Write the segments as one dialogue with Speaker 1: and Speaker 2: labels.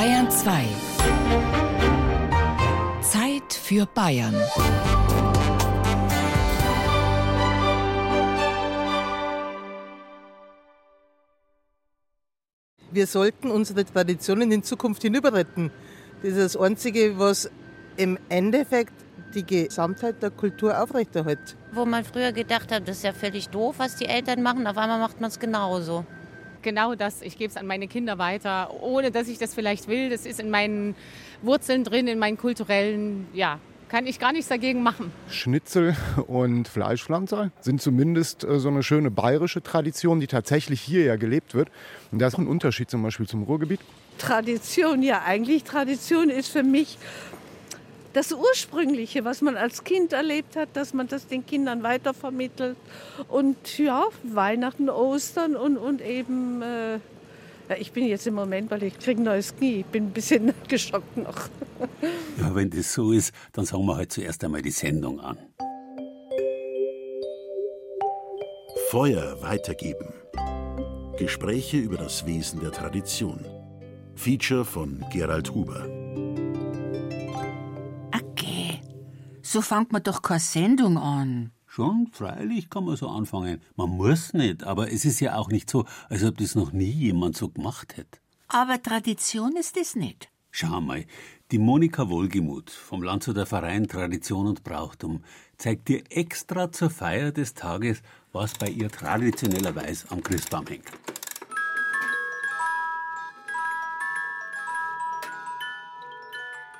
Speaker 1: Bayern 2. Zeit für Bayern.
Speaker 2: Wir sollten unsere Traditionen in Zukunft hinüberretten. Das ist das Einzige, was im Endeffekt die Gesamtheit der Kultur aufrechterhält.
Speaker 3: Wo man früher gedacht hat, das ist ja völlig doof, was die Eltern machen, auf einmal macht man es genauso.
Speaker 4: Genau das, ich gebe es an meine Kinder weiter, ohne dass ich das vielleicht will. Das ist in meinen Wurzeln drin, in meinen kulturellen, ja, kann ich gar nichts dagegen machen.
Speaker 5: Schnitzel und Fleischpflanzer sind zumindest äh, so eine schöne bayerische Tradition, die tatsächlich hier ja gelebt wird. Und da ist ein Unterschied zum Beispiel zum Ruhrgebiet.
Speaker 6: Tradition, ja, eigentlich Tradition ist für mich das Ursprüngliche, was man als Kind erlebt hat, dass man das den Kindern weitervermittelt. Und ja, Weihnachten, Ostern und, und eben, äh, ja, ich bin jetzt im Moment, weil ich kriege ein neues Knie, ich bin ein bisschen geschockt noch.
Speaker 7: Ja, wenn das so ist, dann sagen wir halt zuerst einmal die Sendung an.
Speaker 8: Feuer weitergeben. Gespräche über das Wesen der Tradition. Feature von Gerald Huber.
Speaker 9: So fängt man doch keine Sendung an.
Speaker 7: Schon, freilich kann man so anfangen. Man muss nicht, aber es ist ja auch nicht so, als ob das noch nie jemand so gemacht hätte.
Speaker 9: Aber Tradition ist es nicht.
Speaker 7: Schau mal, die Monika Wohlgemuth vom Landshuter Verein Tradition und Brauchtum zeigt dir extra zur Feier des Tages, was bei ihr traditionellerweise am Christbaum hängt.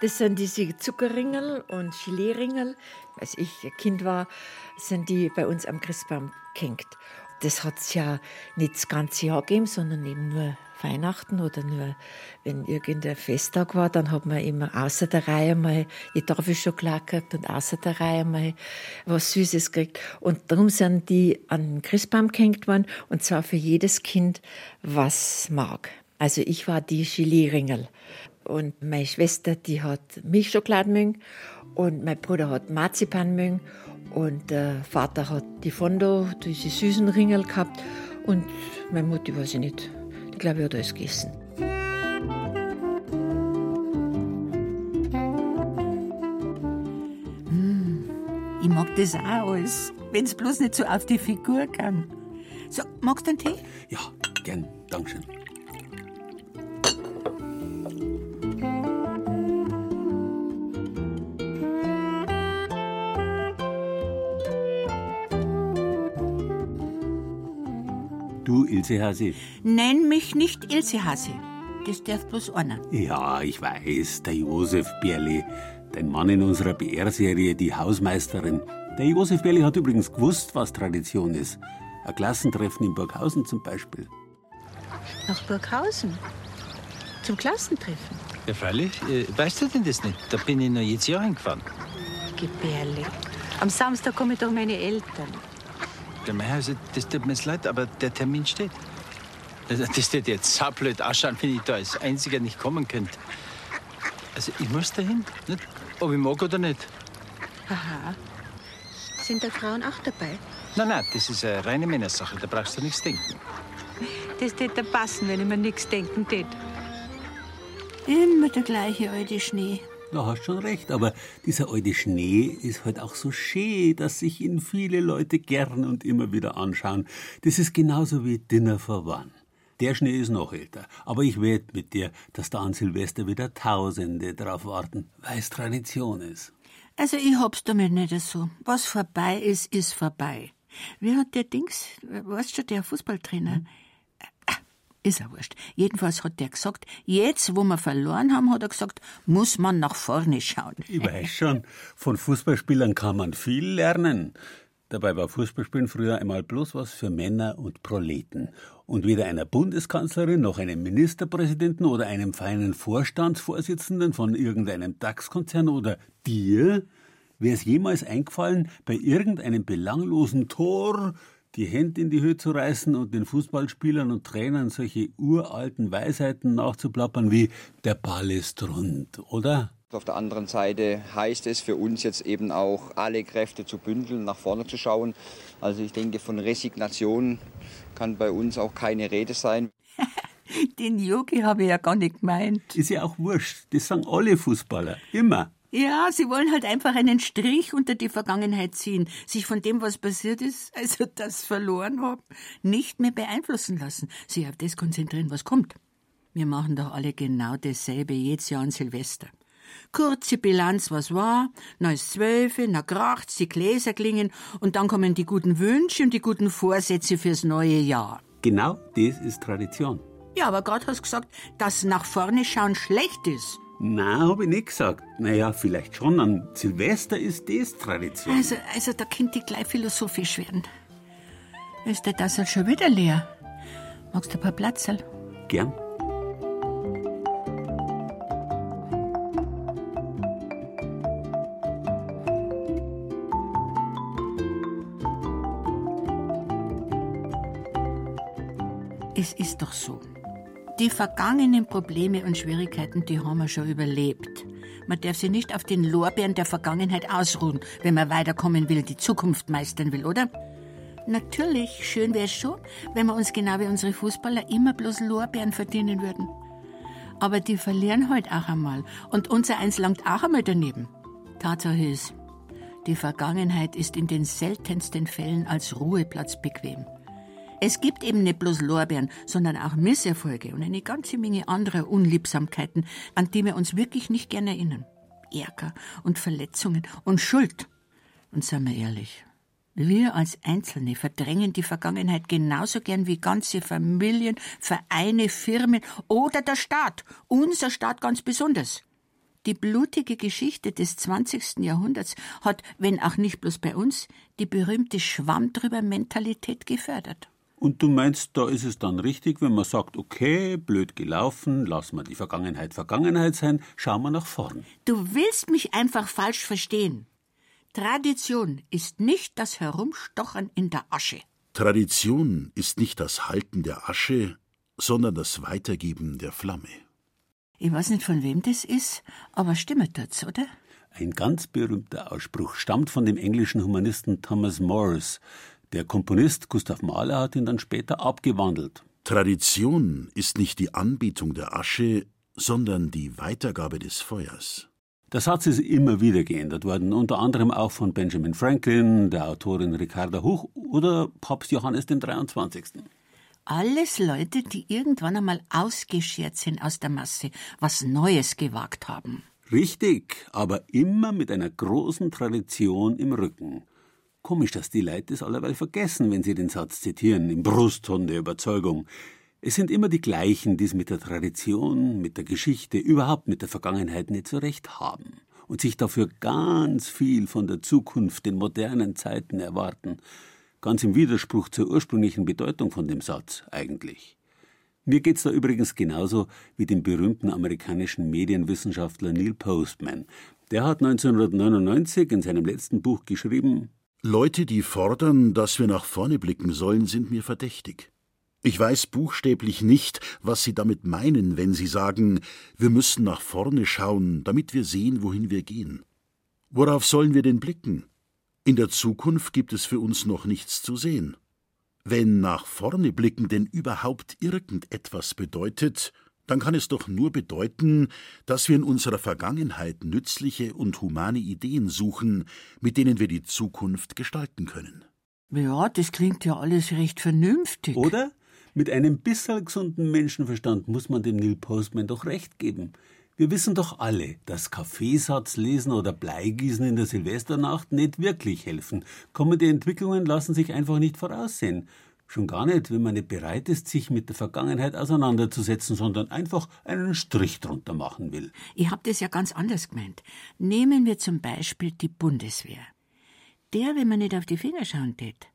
Speaker 10: Das sind diese Zuckerringel und Gelee-Ringel. Als ich Kind war, sind die bei uns am Christbaum gehängt. Das hat es ja nicht das ganze Jahr gegeben, sondern eben nur Weihnachten oder nur, wenn irgendein Festtag war, dann hat man immer außer der Reihe mal die Tafelschokolade gekriegt und außer der Reihe mal was Süßes gekriegt. Und darum sind die an den Christbaum gehängt worden und zwar für jedes Kind, was mag. Also ich war die Gelee-Ringel. Und meine Schwester, die hat Milchschokoladen mögen und mein Bruder hat Marzipan mögen und der Vater hat die Fondo, diese süßen Ringel gehabt und meine Mutter weiß ich nicht. Ich glaube, ich hat alles gegessen.
Speaker 9: Hm, ich mag das auch alles, wenn es bloß nicht so auf die Figur kann. So, magst du einen Tee?
Speaker 7: Ja, gern, Dankeschön. Ilse Hase?
Speaker 9: Nenn mich nicht Ilse Hase. Das darf bloß einer.
Speaker 7: Ja, ich weiß, der Josef Bierli, dein Mann in unserer BR-Serie, die Hausmeisterin. Der Josef Bierli hat übrigens gewusst, was Tradition ist. Ein Klassentreffen in Burghausen zum Beispiel.
Speaker 11: Nach Burghausen? Zum Klassentreffen?
Speaker 12: Ja, freilich. Äh, weißt du denn das nicht? Da bin ich noch jetzt Jahr hingefahren.
Speaker 11: Gebärle. Am Samstag kommen doch meine Eltern.
Speaker 12: Der Meier, also, das tut mir jetzt leid, aber der Termin steht. Das, das wird jetzt saublöd ausschauen, wenn ich da als Einziger nicht kommen könnte. Also, ich muss dahin, nicht? ob ich mag oder nicht.
Speaker 11: Aha. Sind da Frauen auch dabei?
Speaker 12: Nein, nein, das ist eine reine Männersache, da brauchst du nichts denken.
Speaker 11: Das täte passen, wenn ich mir nichts denken tät.
Speaker 9: Immer der gleiche alte Schnee.
Speaker 7: Da hast schon recht, aber dieser alte Schnee ist halt auch so schön, dass sich ihn viele Leute gern und immer wieder anschauen. Das ist genauso wie Dinner for One. Der Schnee ist noch älter, aber ich wette mit dir, dass da an Silvester wieder Tausende drauf warten, weil es Tradition ist.
Speaker 9: Also ich hab's damit nicht so. Was vorbei ist, ist vorbei. Wie hat der Dings, weißt du, der Fußballtrainer, hm? Ist ja wurscht. Jedenfalls hat der gesagt, jetzt, wo wir verloren haben, hat er gesagt, muss man nach vorne schauen.
Speaker 7: Ich weiß schon, von Fußballspielern kann man viel lernen. Dabei war Fußballspielen früher einmal bloß was für Männer und Proleten. Und weder einer Bundeskanzlerin noch einem Ministerpräsidenten oder einem feinen Vorstandsvorsitzenden von irgendeinem DAX-Konzern oder dir wäre es jemals eingefallen, bei irgendeinem belanglosen Tor die Hände in die Höhe zu reißen und den Fußballspielern und Trainern solche uralten Weisheiten nachzuplappern wie der Ball ist rund, oder?
Speaker 13: Auf der anderen Seite heißt es für uns jetzt eben auch, alle Kräfte zu bündeln, nach vorne zu schauen. Also ich denke, von Resignation kann bei uns auch keine Rede sein.
Speaker 9: Den Yogi habe ich ja gar nicht gemeint.
Speaker 7: Ist ja auch wurscht. Das sagen alle Fußballer. Immer.
Speaker 9: Ja, sie wollen halt einfach einen Strich unter die Vergangenheit ziehen, sich von dem, was passiert ist, also das verloren haben, nicht mehr beeinflussen lassen, sich auf das konzentrieren, was kommt. Wir machen doch alle genau dasselbe jedes Jahr an Silvester. Kurze Bilanz, was war, neues Zwölfe, na kracht's, die Gläser klingen und dann kommen die guten Wünsche und die guten Vorsätze fürs neue Jahr.
Speaker 7: Genau das ist Tradition.
Speaker 9: Ja, aber gerade hast du gesagt, dass nach vorne schauen schlecht ist.
Speaker 7: Na, habe ich nicht gesagt. Naja, vielleicht schon. An Silvester ist das Tradition.
Speaker 9: Also, also da könnte ich gleich philosophisch werden. Ist der Tassel schon wieder leer? Magst du ein paar Platzerl?
Speaker 7: Gern.
Speaker 9: Es ist doch so. Die vergangenen Probleme und Schwierigkeiten, die haben wir schon überlebt. Man darf sich nicht auf den Lorbeeren der Vergangenheit ausruhen, wenn man weiterkommen will, die Zukunft meistern will, oder? Natürlich, schön wäre es schon, wenn wir uns genau wie unsere Fußballer immer bloß Lorbeeren verdienen würden. Aber die verlieren halt auch einmal und unser Eins langt auch einmal daneben. Tatsache ist, die Vergangenheit ist in den seltensten Fällen als Ruheplatz bequem. Es gibt eben nicht bloß Lorbeeren, sondern auch Misserfolge und eine ganze Menge anderer Unliebsamkeiten, an die wir uns wirklich nicht gern erinnern. Ärger und Verletzungen und Schuld. Und seien wir ehrlich, wir als Einzelne verdrängen die Vergangenheit genauso gern wie ganze Familien, Vereine, Firmen oder der Staat, unser Staat ganz besonders. Die blutige Geschichte des 20. Jahrhunderts hat, wenn auch nicht bloß bei uns, die berühmte Schwamm drüber Mentalität gefördert.
Speaker 7: Und du meinst, da ist es dann richtig, wenn man sagt, okay, blöd gelaufen, lassen wir die Vergangenheit Vergangenheit sein, schauen wir nach vorn.
Speaker 9: Du willst mich einfach falsch verstehen. Tradition ist nicht das Herumstochern in der Asche.
Speaker 8: Tradition ist nicht das Halten der Asche, sondern das Weitergeben der Flamme.
Speaker 9: Ich weiß nicht, von wem das ist, aber stimmt das, oder?
Speaker 7: Ein ganz berühmter Ausspruch stammt von dem englischen Humanisten Thomas Morris. Der Komponist Gustav Mahler hat ihn dann später abgewandelt.
Speaker 8: Tradition ist nicht die Anbetung der Asche, sondern die Weitergabe des Feuers.
Speaker 7: Der Satz ist immer wieder geändert worden, unter anderem auch von Benjamin Franklin, der Autorin Ricarda Huch oder Papst Johannes dem 23.
Speaker 9: Alles Leute, die irgendwann einmal ausgeschert sind aus der Masse, was Neues gewagt haben.
Speaker 7: Richtig, aber immer mit einer großen Tradition im Rücken. Komisch, dass die Leute das allerweil vergessen, wenn sie den Satz zitieren, im Brustton der Überzeugung. Es sind immer die gleichen, die es mit der Tradition, mit der Geschichte, überhaupt mit der Vergangenheit nicht so recht haben und sich dafür ganz viel von der Zukunft, den modernen Zeiten erwarten. Ganz im Widerspruch zur ursprünglichen Bedeutung von dem Satz eigentlich. Mir geht's da übrigens genauso wie dem berühmten amerikanischen Medienwissenschaftler Neil Postman. Der hat 1999 in seinem letzten Buch geschrieben,
Speaker 8: Leute, die fordern, dass wir nach vorne blicken sollen, sind mir verdächtig. Ich weiß buchstäblich nicht, was Sie damit meinen, wenn Sie sagen, wir müssen nach vorne schauen, damit wir sehen, wohin wir gehen. Worauf sollen wir denn blicken? In der Zukunft gibt es für uns noch nichts zu sehen. Wenn nach vorne blicken denn überhaupt irgendetwas bedeutet, dann kann es doch nur bedeuten, dass wir in unserer Vergangenheit nützliche und humane Ideen suchen, mit denen wir die Zukunft gestalten können.
Speaker 9: Ja, das klingt ja alles recht vernünftig.
Speaker 7: Oder? Mit einem bisschen gesunden Menschenverstand muss man dem Neil Postman doch recht geben. Wir wissen doch alle, dass Kaffeesatz lesen oder Bleigießen in der Silvesternacht nicht wirklich helfen. Kommende Entwicklungen lassen sich einfach nicht voraussehen. Schon gar nicht, wenn man nicht bereit ist, sich mit der Vergangenheit auseinanderzusetzen, sondern einfach einen Strich drunter machen will.
Speaker 9: Ich hab das ja ganz anders gemeint. Nehmen wir zum Beispiel die Bundeswehr. Der, wenn man nicht auf die Finger schauen tät,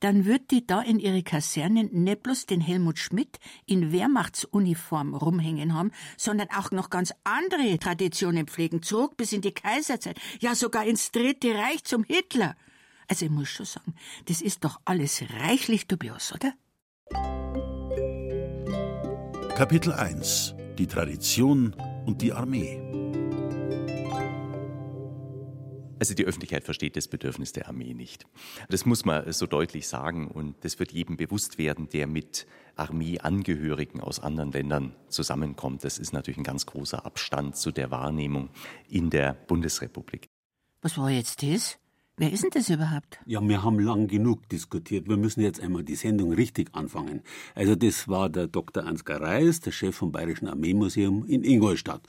Speaker 9: dann wird die da in ihre Kasernen nicht bloß den Helmut Schmidt in Wehrmachtsuniform rumhängen haben, sondern auch noch ganz andere Traditionen pflegen, zurück bis in die Kaiserzeit, ja sogar ins Dritte Reich zum Hitler. Also ich muss schon sagen, das ist doch alles reichlich dubios, oder?
Speaker 8: Kapitel 1 Die Tradition und die Armee
Speaker 14: Also die Öffentlichkeit versteht das Bedürfnis der Armee nicht. Das muss man so deutlich sagen und das wird jedem bewusst werden, der mit Armeeangehörigen aus anderen Ländern zusammenkommt. Das ist natürlich ein ganz großer Abstand zu der Wahrnehmung in der Bundesrepublik.
Speaker 9: Was war jetzt das? Wer ist denn das überhaupt?
Speaker 7: Ja, wir haben lang genug diskutiert. Wir müssen jetzt einmal die Sendung richtig anfangen. Also das war der Dr. Ansgar Reis, der Chef vom Bayerischen Armeemuseum in Ingolstadt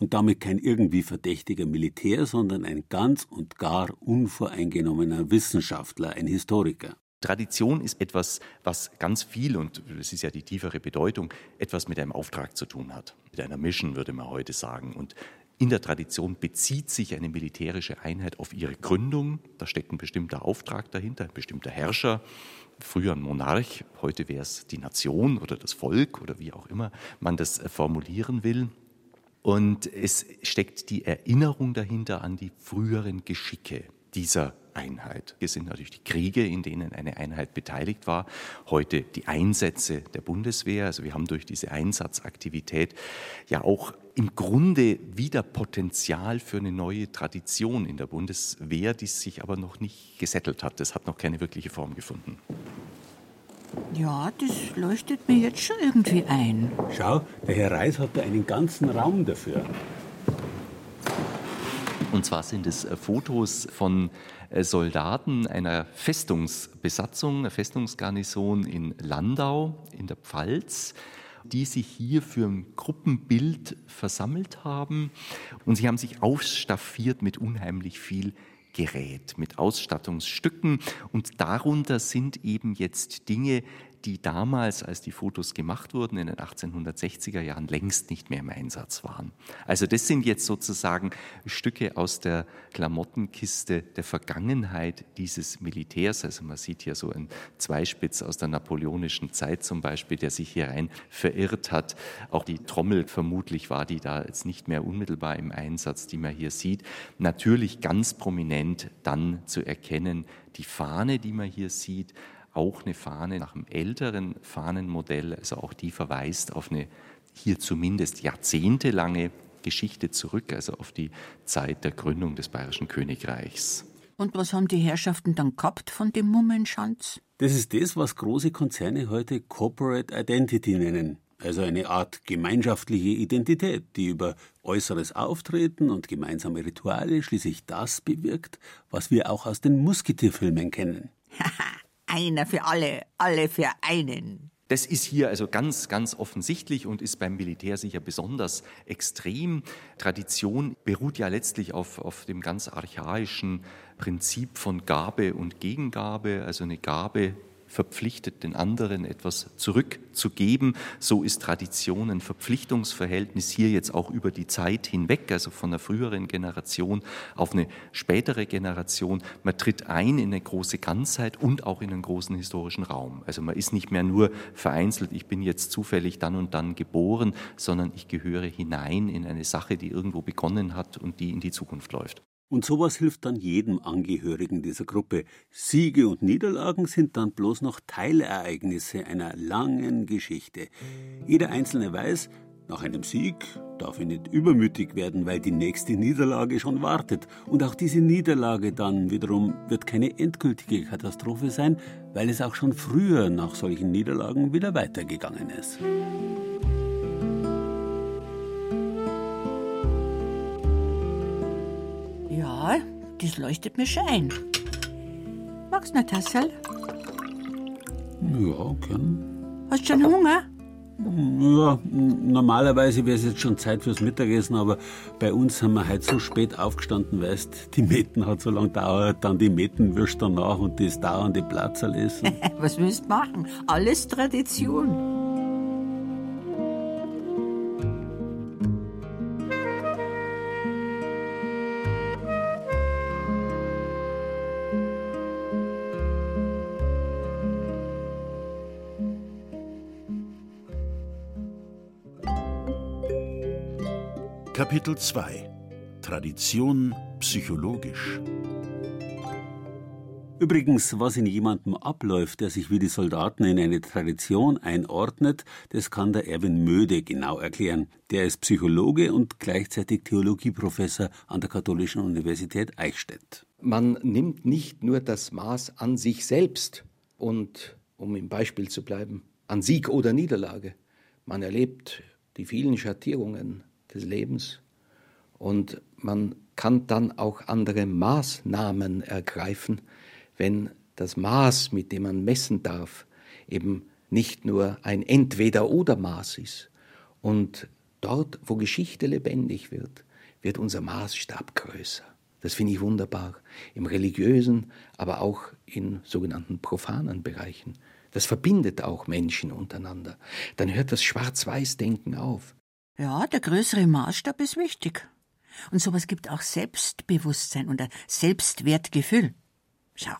Speaker 7: und damit kein irgendwie verdächtiger Militär, sondern ein ganz und gar unvoreingenommener Wissenschaftler, ein Historiker.
Speaker 14: Tradition ist etwas, was ganz viel, und das ist ja die tiefere Bedeutung, etwas mit einem Auftrag zu tun hat. Mit einer Mission, würde man heute sagen. Und in der Tradition bezieht sich eine militärische Einheit auf ihre Gründung. Da steckt ein bestimmter Auftrag dahinter, ein bestimmter Herrscher. Früher ein Monarch, heute wäre es die Nation oder das Volk oder wie auch immer man das formulieren will. Und es steckt die Erinnerung dahinter an die früheren Geschicke dieser Einheit. Hier sind natürlich die Kriege, in denen eine Einheit beteiligt war. Heute die Einsätze der Bundeswehr. Also wir haben durch diese Einsatzaktivität ja auch im Grunde wieder Potenzial für eine neue Tradition in der Bundeswehr, die sich aber noch nicht gesettelt hat. Das hat noch keine wirkliche Form gefunden.
Speaker 9: Ja, das leuchtet mir jetzt schon irgendwie ein.
Speaker 7: Schau, der Herr Reis hat da einen ganzen Raum dafür.
Speaker 14: Und zwar sind es äh, Fotos von äh, Soldaten einer Festungsbesatzung, einer Festungsgarnison in Landau in der Pfalz die sich hier für ein Gruppenbild versammelt haben. Und sie haben sich ausstaffiert mit unheimlich viel Gerät, mit Ausstattungsstücken. Und darunter sind eben jetzt Dinge, die damals, als die Fotos gemacht wurden, in den 1860er Jahren längst nicht mehr im Einsatz waren. Also das sind jetzt sozusagen Stücke aus der Klamottenkiste der Vergangenheit dieses Militärs. Also man sieht hier so einen Zweispitz aus der napoleonischen Zeit zum Beispiel, der sich hier rein verirrt hat. Auch die Trommel vermutlich war die da jetzt nicht mehr unmittelbar im Einsatz, die man hier sieht. Natürlich ganz prominent dann zu erkennen die Fahne, die man hier sieht, auch eine Fahne nach einem älteren Fahnenmodell, also auch die verweist auf eine hier zumindest jahrzehntelange Geschichte zurück, also auf die Zeit der Gründung des Bayerischen Königreichs.
Speaker 9: Und was haben die Herrschaften dann gehabt von dem Mummenschanz?
Speaker 7: Das ist das, was große Konzerne heute Corporate Identity nennen. Also eine Art gemeinschaftliche Identität, die über äußeres Auftreten und gemeinsame Rituale schließlich das bewirkt, was wir auch aus den Musketierfilmen kennen.
Speaker 9: Einer für alle, alle für einen.
Speaker 14: Das ist hier also ganz, ganz offensichtlich und ist beim Militär sicher besonders extrem. Tradition beruht ja letztlich auf, auf dem ganz archaischen Prinzip von Gabe und Gegengabe. Also eine Gabe verpflichtet, den anderen etwas zurückzugeben. So ist Tradition ein Verpflichtungsverhältnis hier jetzt auch über die Zeit hinweg, also von der früheren Generation auf eine spätere Generation. Man tritt ein in eine große Ganzheit und auch in einen großen historischen Raum. Also man ist nicht mehr nur vereinzelt, ich bin jetzt zufällig dann und dann geboren, sondern ich gehöre hinein in eine Sache, die irgendwo begonnen hat und die in die Zukunft läuft.
Speaker 7: Und sowas hilft dann jedem Angehörigen dieser Gruppe. Siege und Niederlagen sind dann bloß noch Teilereignisse einer langen Geschichte. Jeder Einzelne weiß, nach einem Sieg darf er nicht übermütig werden, weil die nächste Niederlage schon wartet. Und auch diese Niederlage dann wiederum wird keine endgültige Katastrophe sein, weil es auch schon früher nach solchen Niederlagen wieder weitergegangen ist.
Speaker 9: Ja, das leuchtet mir schon ein. Magst du eine Tasse?
Speaker 7: Ja, gern.
Speaker 9: Hast du schon Hunger?
Speaker 7: Ja, normalerweise wäre es jetzt schon Zeit fürs Mittagessen, aber bei uns sind wir heute so spät aufgestanden, weißt, die Meten hat so lange gedauert, dann die Metenwürst danach und das dauernde Platzerl essen.
Speaker 9: Was willst du machen? Alles Tradition.
Speaker 8: Kapitel 2 Tradition psychologisch
Speaker 7: Übrigens, was in jemandem abläuft, der sich wie die Soldaten in eine Tradition einordnet, das kann der Erwin Möde genau erklären. Der ist Psychologe und gleichzeitig Theologieprofessor an der Katholischen Universität Eichstätt.
Speaker 15: Man nimmt nicht nur das Maß an sich selbst und, um im Beispiel zu bleiben, an Sieg oder Niederlage. Man erlebt die vielen Schattierungen des Lebens und man kann dann auch andere Maßnahmen ergreifen, wenn das Maß, mit dem man messen darf, eben nicht nur ein Entweder-oder-Maß ist. Und dort, wo Geschichte lebendig wird, wird unser Maßstab größer. Das finde ich wunderbar. Im religiösen, aber auch in sogenannten profanen Bereichen. Das verbindet auch Menschen untereinander. Dann hört das Schwarz-Weiß-Denken auf.
Speaker 9: Ja, der größere Maßstab ist wichtig. Und sowas gibt auch Selbstbewusstsein und ein Selbstwertgefühl. Schau,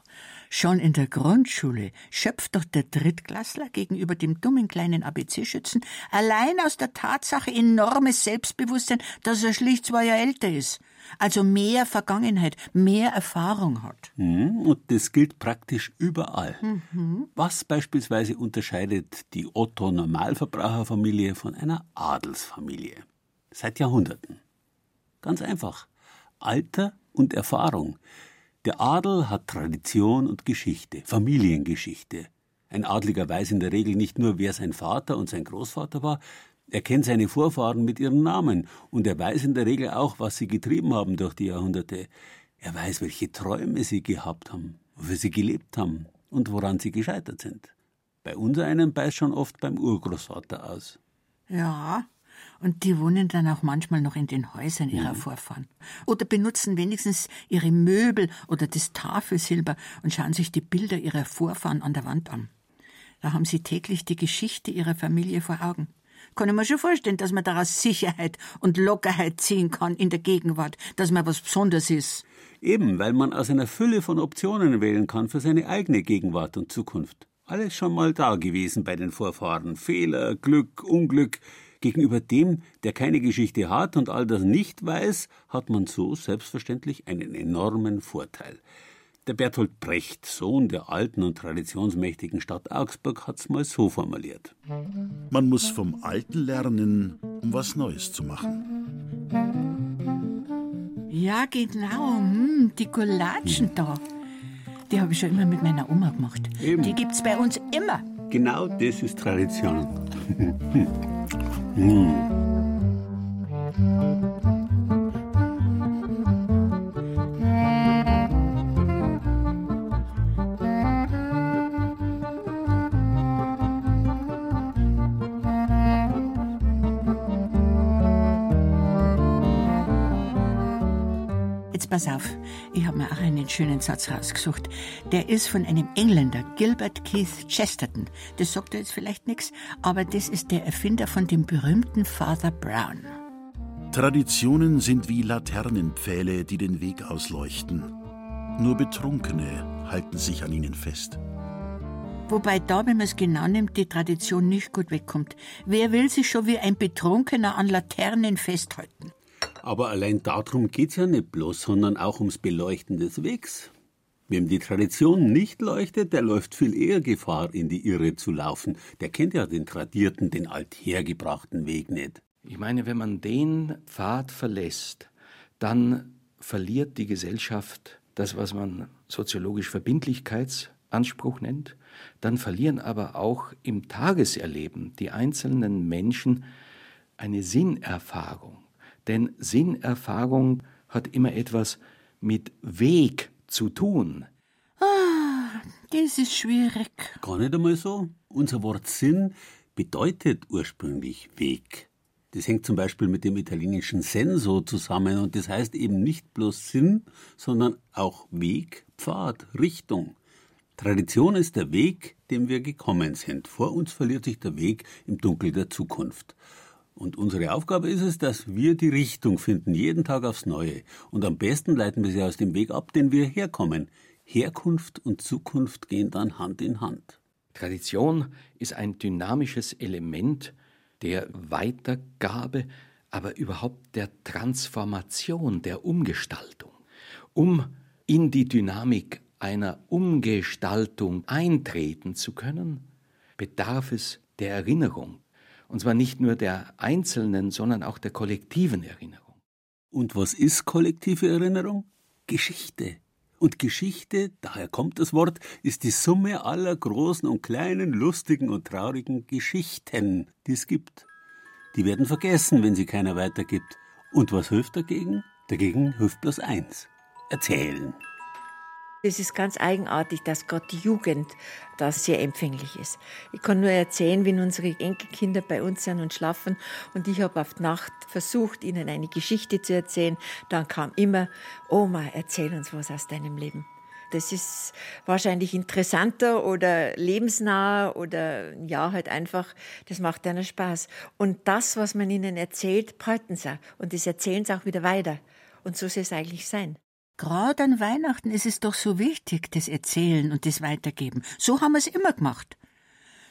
Speaker 9: schon in der Grundschule schöpft doch der Drittklassler gegenüber dem dummen kleinen ABC-Schützen allein aus der Tatsache enormes Selbstbewusstsein, dass er schlicht zwei Jahre älter ist. Also mehr Vergangenheit, mehr Erfahrung hat.
Speaker 7: Mhm, und das gilt praktisch überall.
Speaker 9: Mhm.
Speaker 7: Was beispielsweise unterscheidet die Otto-Normalverbraucherfamilie von einer Adelsfamilie? Seit Jahrhunderten. Ganz einfach. Alter und Erfahrung. Der Adel hat Tradition und Geschichte, Familiengeschichte. Ein Adliger weiß in der Regel nicht nur, wer sein Vater und sein Großvater war, er kennt seine Vorfahren mit ihren Namen und er weiß in der Regel auch, was sie getrieben haben durch die Jahrhunderte. Er weiß, welche Träume sie gehabt haben, wofür sie gelebt haben und woran sie gescheitert sind. Bei uns einen beißt schon oft beim Urgroßvater aus.
Speaker 9: Ja, und die wohnen dann auch manchmal noch in den Häusern ihrer
Speaker 7: Mhm.
Speaker 9: Vorfahren. Oder benutzen wenigstens ihre Möbel oder das Tafelsilber und schauen sich die Bilder ihrer Vorfahren an der Wand an. Da haben sie täglich die Geschichte ihrer Familie vor Augen. Kann ich mir schon vorstellen, dass man daraus Sicherheit und Lockerheit ziehen kann in der Gegenwart, dass man was Besonderes ist.
Speaker 7: Eben, weil man aus einer Fülle von Optionen wählen kann für seine eigene Gegenwart und Zukunft. Alles schon mal da gewesen bei den Vorfahren. Fehler, Glück, Unglück. Gegenüber dem, der keine Geschichte hat und all das nicht weiß, hat man so selbstverständlich einen enormen Vorteil. Der Bertolt Brecht, Sohn der alten und traditionsmächtigen Stadt Augsburg, hat's mal so formuliert.
Speaker 8: Man muss vom Alten lernen, um was Neues zu machen.
Speaker 9: Ja, genau. Hm, die Collagen da. Die habe ich schon immer mit meiner Oma gemacht.
Speaker 7: Eben.
Speaker 9: Die gibt's bei uns immer.
Speaker 7: Genau das ist Tradition. Hm.
Speaker 9: Jetzt pass auf, ich habe mir auch einen schönen Satz rausgesucht. Der ist von einem Engländer, Gilbert Keith Chesterton. Das sagt dir jetzt vielleicht nichts, aber das ist der Erfinder von dem berühmten Father Brown.
Speaker 8: Traditionen sind wie Laternenpfähle, die den Weg ausleuchten. Nur Betrunkene halten sich an ihnen fest.
Speaker 9: Wobei da, wenn man es genau nimmt, die Tradition nicht gut wegkommt. Wer will sich schon wie ein Betrunkener an Laternen festhalten?
Speaker 7: Aber allein darum geht's ja nicht bloß, sondern auch ums Beleuchten des Wegs. Wem die Tradition nicht leuchtet, der läuft viel eher Gefahr, in die Irre zu laufen. Der kennt ja den tradierten, den althergebrachten Weg nicht.
Speaker 15: Ich meine, wenn man den Pfad verlässt, dann verliert die Gesellschaft das, was man soziologisch Verbindlichkeitsanspruch nennt. Dann verlieren aber auch im Tageserleben die einzelnen Menschen eine Sinnerfahrung. Denn Sinnerfahrung hat immer etwas mit Weg zu tun.
Speaker 9: Ah, das ist schwierig.
Speaker 7: Gar nicht einmal so. Unser Wort Sinn bedeutet ursprünglich Weg. Das hängt zum Beispiel mit dem italienischen Senso zusammen und das heißt eben nicht bloß Sinn, sondern auch Weg, Pfad, Richtung. Tradition ist der Weg, dem wir gekommen sind. Vor uns verliert sich der Weg im Dunkel der Zukunft. Und unsere Aufgabe ist es, dass wir die Richtung finden, jeden Tag aufs Neue. Und am besten leiten wir sie aus dem Weg ab, den wir herkommen. Herkunft und Zukunft gehen dann Hand in Hand.
Speaker 15: Tradition ist ein dynamisches Element der Weitergabe, aber überhaupt der Transformation, der Umgestaltung. Um in die Dynamik einer Umgestaltung eintreten zu können, bedarf es der Erinnerung. Und zwar nicht nur der einzelnen, sondern auch der kollektiven Erinnerung.
Speaker 7: Und was ist kollektive Erinnerung? Geschichte. Und Geschichte, daher kommt das Wort, ist die Summe aller großen und kleinen, lustigen und traurigen Geschichten, die es gibt. Die werden vergessen, wenn sie keiner weitergibt. Und was hilft dagegen? Dagegen hilft bloß eins. Erzählen.
Speaker 10: Es ist ganz eigenartig, dass gerade die Jugend da sehr empfänglich ist. Ich kann nur erzählen, wenn unsere Enkelkinder bei uns sind und schlafen und ich habe auf die Nacht versucht, ihnen eine Geschichte zu erzählen, dann kam immer, Oma, erzähl uns was aus deinem Leben. Das ist wahrscheinlich interessanter oder lebensnaher oder ja, halt einfach, das macht einer Spaß. Und das, was man ihnen erzählt, behalten sie und das erzählen sie auch wieder weiter. Und so soll es eigentlich sein.
Speaker 9: Gerade an Weihnachten ist es doch so wichtig, das Erzählen und das Weitergeben. So haben wir es immer gemacht.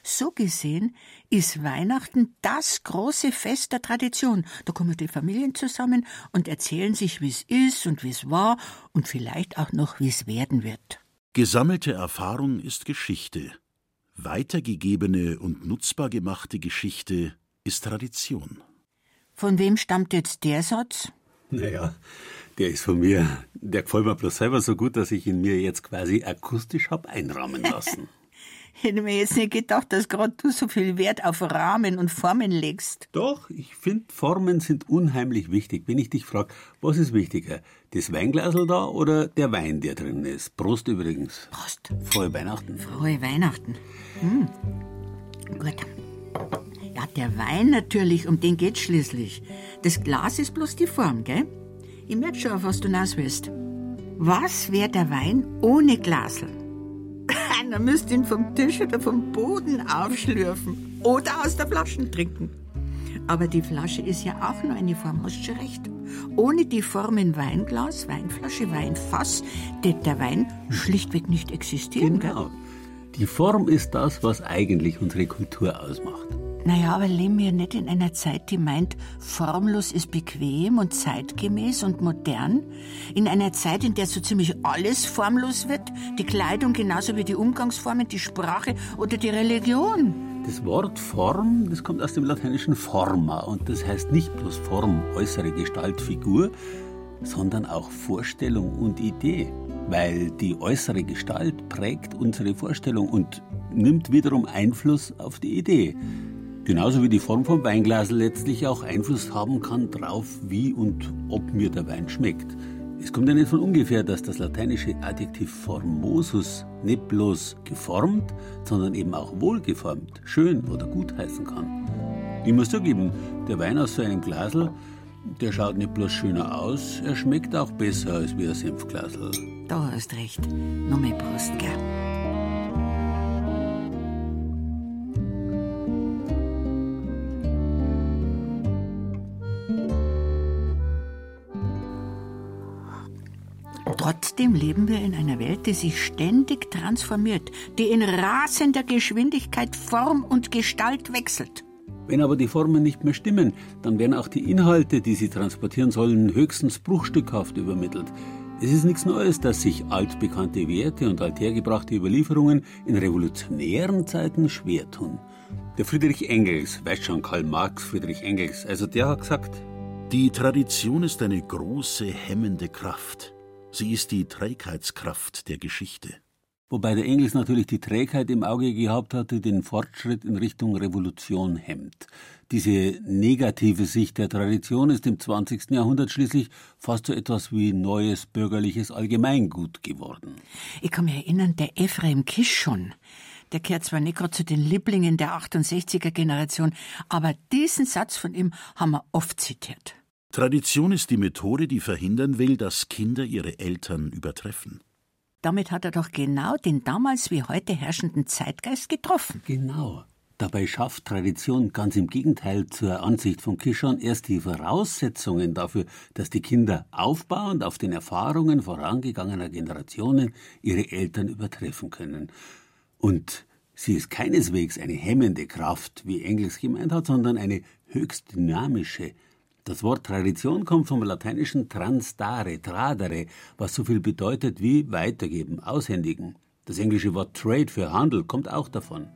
Speaker 9: So gesehen ist Weihnachten das große Fest der Tradition. Da kommen die Familien zusammen und erzählen sich, wie es ist und wie es war und vielleicht auch noch, wie es werden wird.
Speaker 8: Gesammelte Erfahrung ist Geschichte. Weitergegebene und nutzbar gemachte Geschichte ist Tradition.
Speaker 9: Von wem stammt jetzt der Satz?
Speaker 7: Naja, der ist von mir. Der gefällt mir bloß selber so gut, dass ich ihn mir jetzt quasi akustisch hab einrahmen lassen.
Speaker 9: Hätte mir jetzt nicht gedacht, dass gerade du so viel Wert auf Rahmen und Formen legst.
Speaker 7: Doch, ich finde, Formen sind unheimlich wichtig. Wenn ich dich frage, was ist wichtiger? Das Weinglasel da oder der Wein, der drin ist? Prost übrigens.
Speaker 9: Prost.
Speaker 7: Frohe Weihnachten.
Speaker 9: Frohe Weihnachten. Hm. Gut. Ja, der Wein natürlich, um den geht's schließlich. Das Glas ist bloß die Form, gell? Ich merk schon, auf was du hinaus willst. Was wäre der Wein ohne Glasel? Dann müsst ihn vom Tisch oder vom Boden aufschlürfen oder aus der Flasche trinken. Aber die Flasche ist ja auch nur eine Form, hast schon recht. Ohne die Formen Weinglas, Weinflasche, Weinfass, wird der Wein schlichtweg nicht existieren.
Speaker 7: Genau. Die Form ist das, was eigentlich unsere Kultur ausmacht.
Speaker 9: Naja, aber leben wir nicht in einer Zeit, die meint, formlos ist bequem und zeitgemäß und modern? In einer Zeit, in der so ziemlich alles formlos wird? Die Kleidung genauso wie die Umgangsformen, die Sprache oder die Religion?
Speaker 7: Das Wort Form, das kommt aus dem lateinischen forma und das heißt nicht bloß Form, äußere Gestalt, Figur, sondern auch Vorstellung und Idee. Weil die äußere Gestalt prägt unsere Vorstellung und nimmt wiederum Einfluss auf die Idee. Genauso wie die Form vom Weinglasel letztlich auch Einfluss haben kann drauf, wie und ob mir der Wein schmeckt. Es kommt ja nicht von ungefähr, dass das lateinische Adjektiv formosus nicht bloß geformt, sondern eben auch wohlgeformt, schön oder gut heißen kann. Ich muss zugeben, der Wein aus so einem Glasel, der schaut nicht bloß schöner aus, er schmeckt auch besser als wie ein Senfglasel.
Speaker 9: Da hast recht. Nochmal Prost, gell? Trotzdem leben wir in einer Welt, die sich ständig transformiert, die in rasender Geschwindigkeit Form und Gestalt wechselt.
Speaker 7: Wenn aber die Formen nicht mehr stimmen, dann werden auch die Inhalte, die sie transportieren sollen, höchstens bruchstückhaft übermittelt. Es ist nichts Neues, dass sich altbekannte Werte und althergebrachte Überlieferungen in revolutionären Zeiten schwer tun. Der Friedrich Engels, weiß schon Karl Marx, Friedrich Engels, also der hat gesagt,
Speaker 8: die Tradition ist eine große hemmende Kraft. Sie ist die Trägheitskraft der Geschichte.
Speaker 7: Wobei der Engels natürlich die Trägheit im Auge gehabt hatte, den Fortschritt in Richtung Revolution hemmt. Diese negative Sicht der Tradition ist im 20. Jahrhundert schließlich fast so etwas wie neues bürgerliches Allgemeingut geworden.
Speaker 9: Ich kann mich erinnern, der Ephraim Kishon, der kehrt zwar nicht gerade zu den Lieblingen der 68er Generation, aber diesen Satz von ihm haben wir oft zitiert.
Speaker 8: Tradition ist die Methode, die verhindern will, dass Kinder ihre Eltern übertreffen.
Speaker 9: Damit hat er doch genau den damals wie heute herrschenden Zeitgeist getroffen.
Speaker 7: Genau. Dabei schafft Tradition ganz im Gegenteil zur Ansicht von Kishon erst die Voraussetzungen dafür, dass die Kinder aufbauend auf den Erfahrungen vorangegangener Generationen ihre Eltern übertreffen können. Und sie ist keineswegs eine hemmende Kraft, wie Engels gemeint hat, sondern eine höchst dynamische, Das Wort Tradition kommt vom lateinischen transdare, tradere, was so viel bedeutet wie weitergeben, aushändigen. Das englische Wort Trade für Handel kommt auch davon.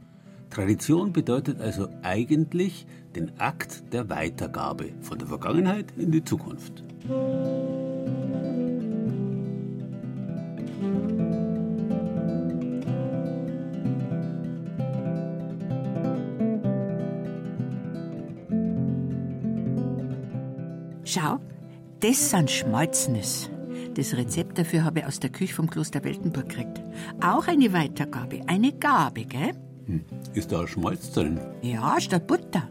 Speaker 7: Tradition bedeutet also eigentlich den Akt der Weitergabe von der Vergangenheit in die Zukunft.
Speaker 9: Schau, das sind Schmalznis. Das Rezept dafür habe ich aus der Küche vom Kloster Weltenburg gekriegt. Auch eine Weitergabe, eine Gabe, gell?
Speaker 7: Hm. Ist da Schmalz drin?
Speaker 9: Ja, statt Butter.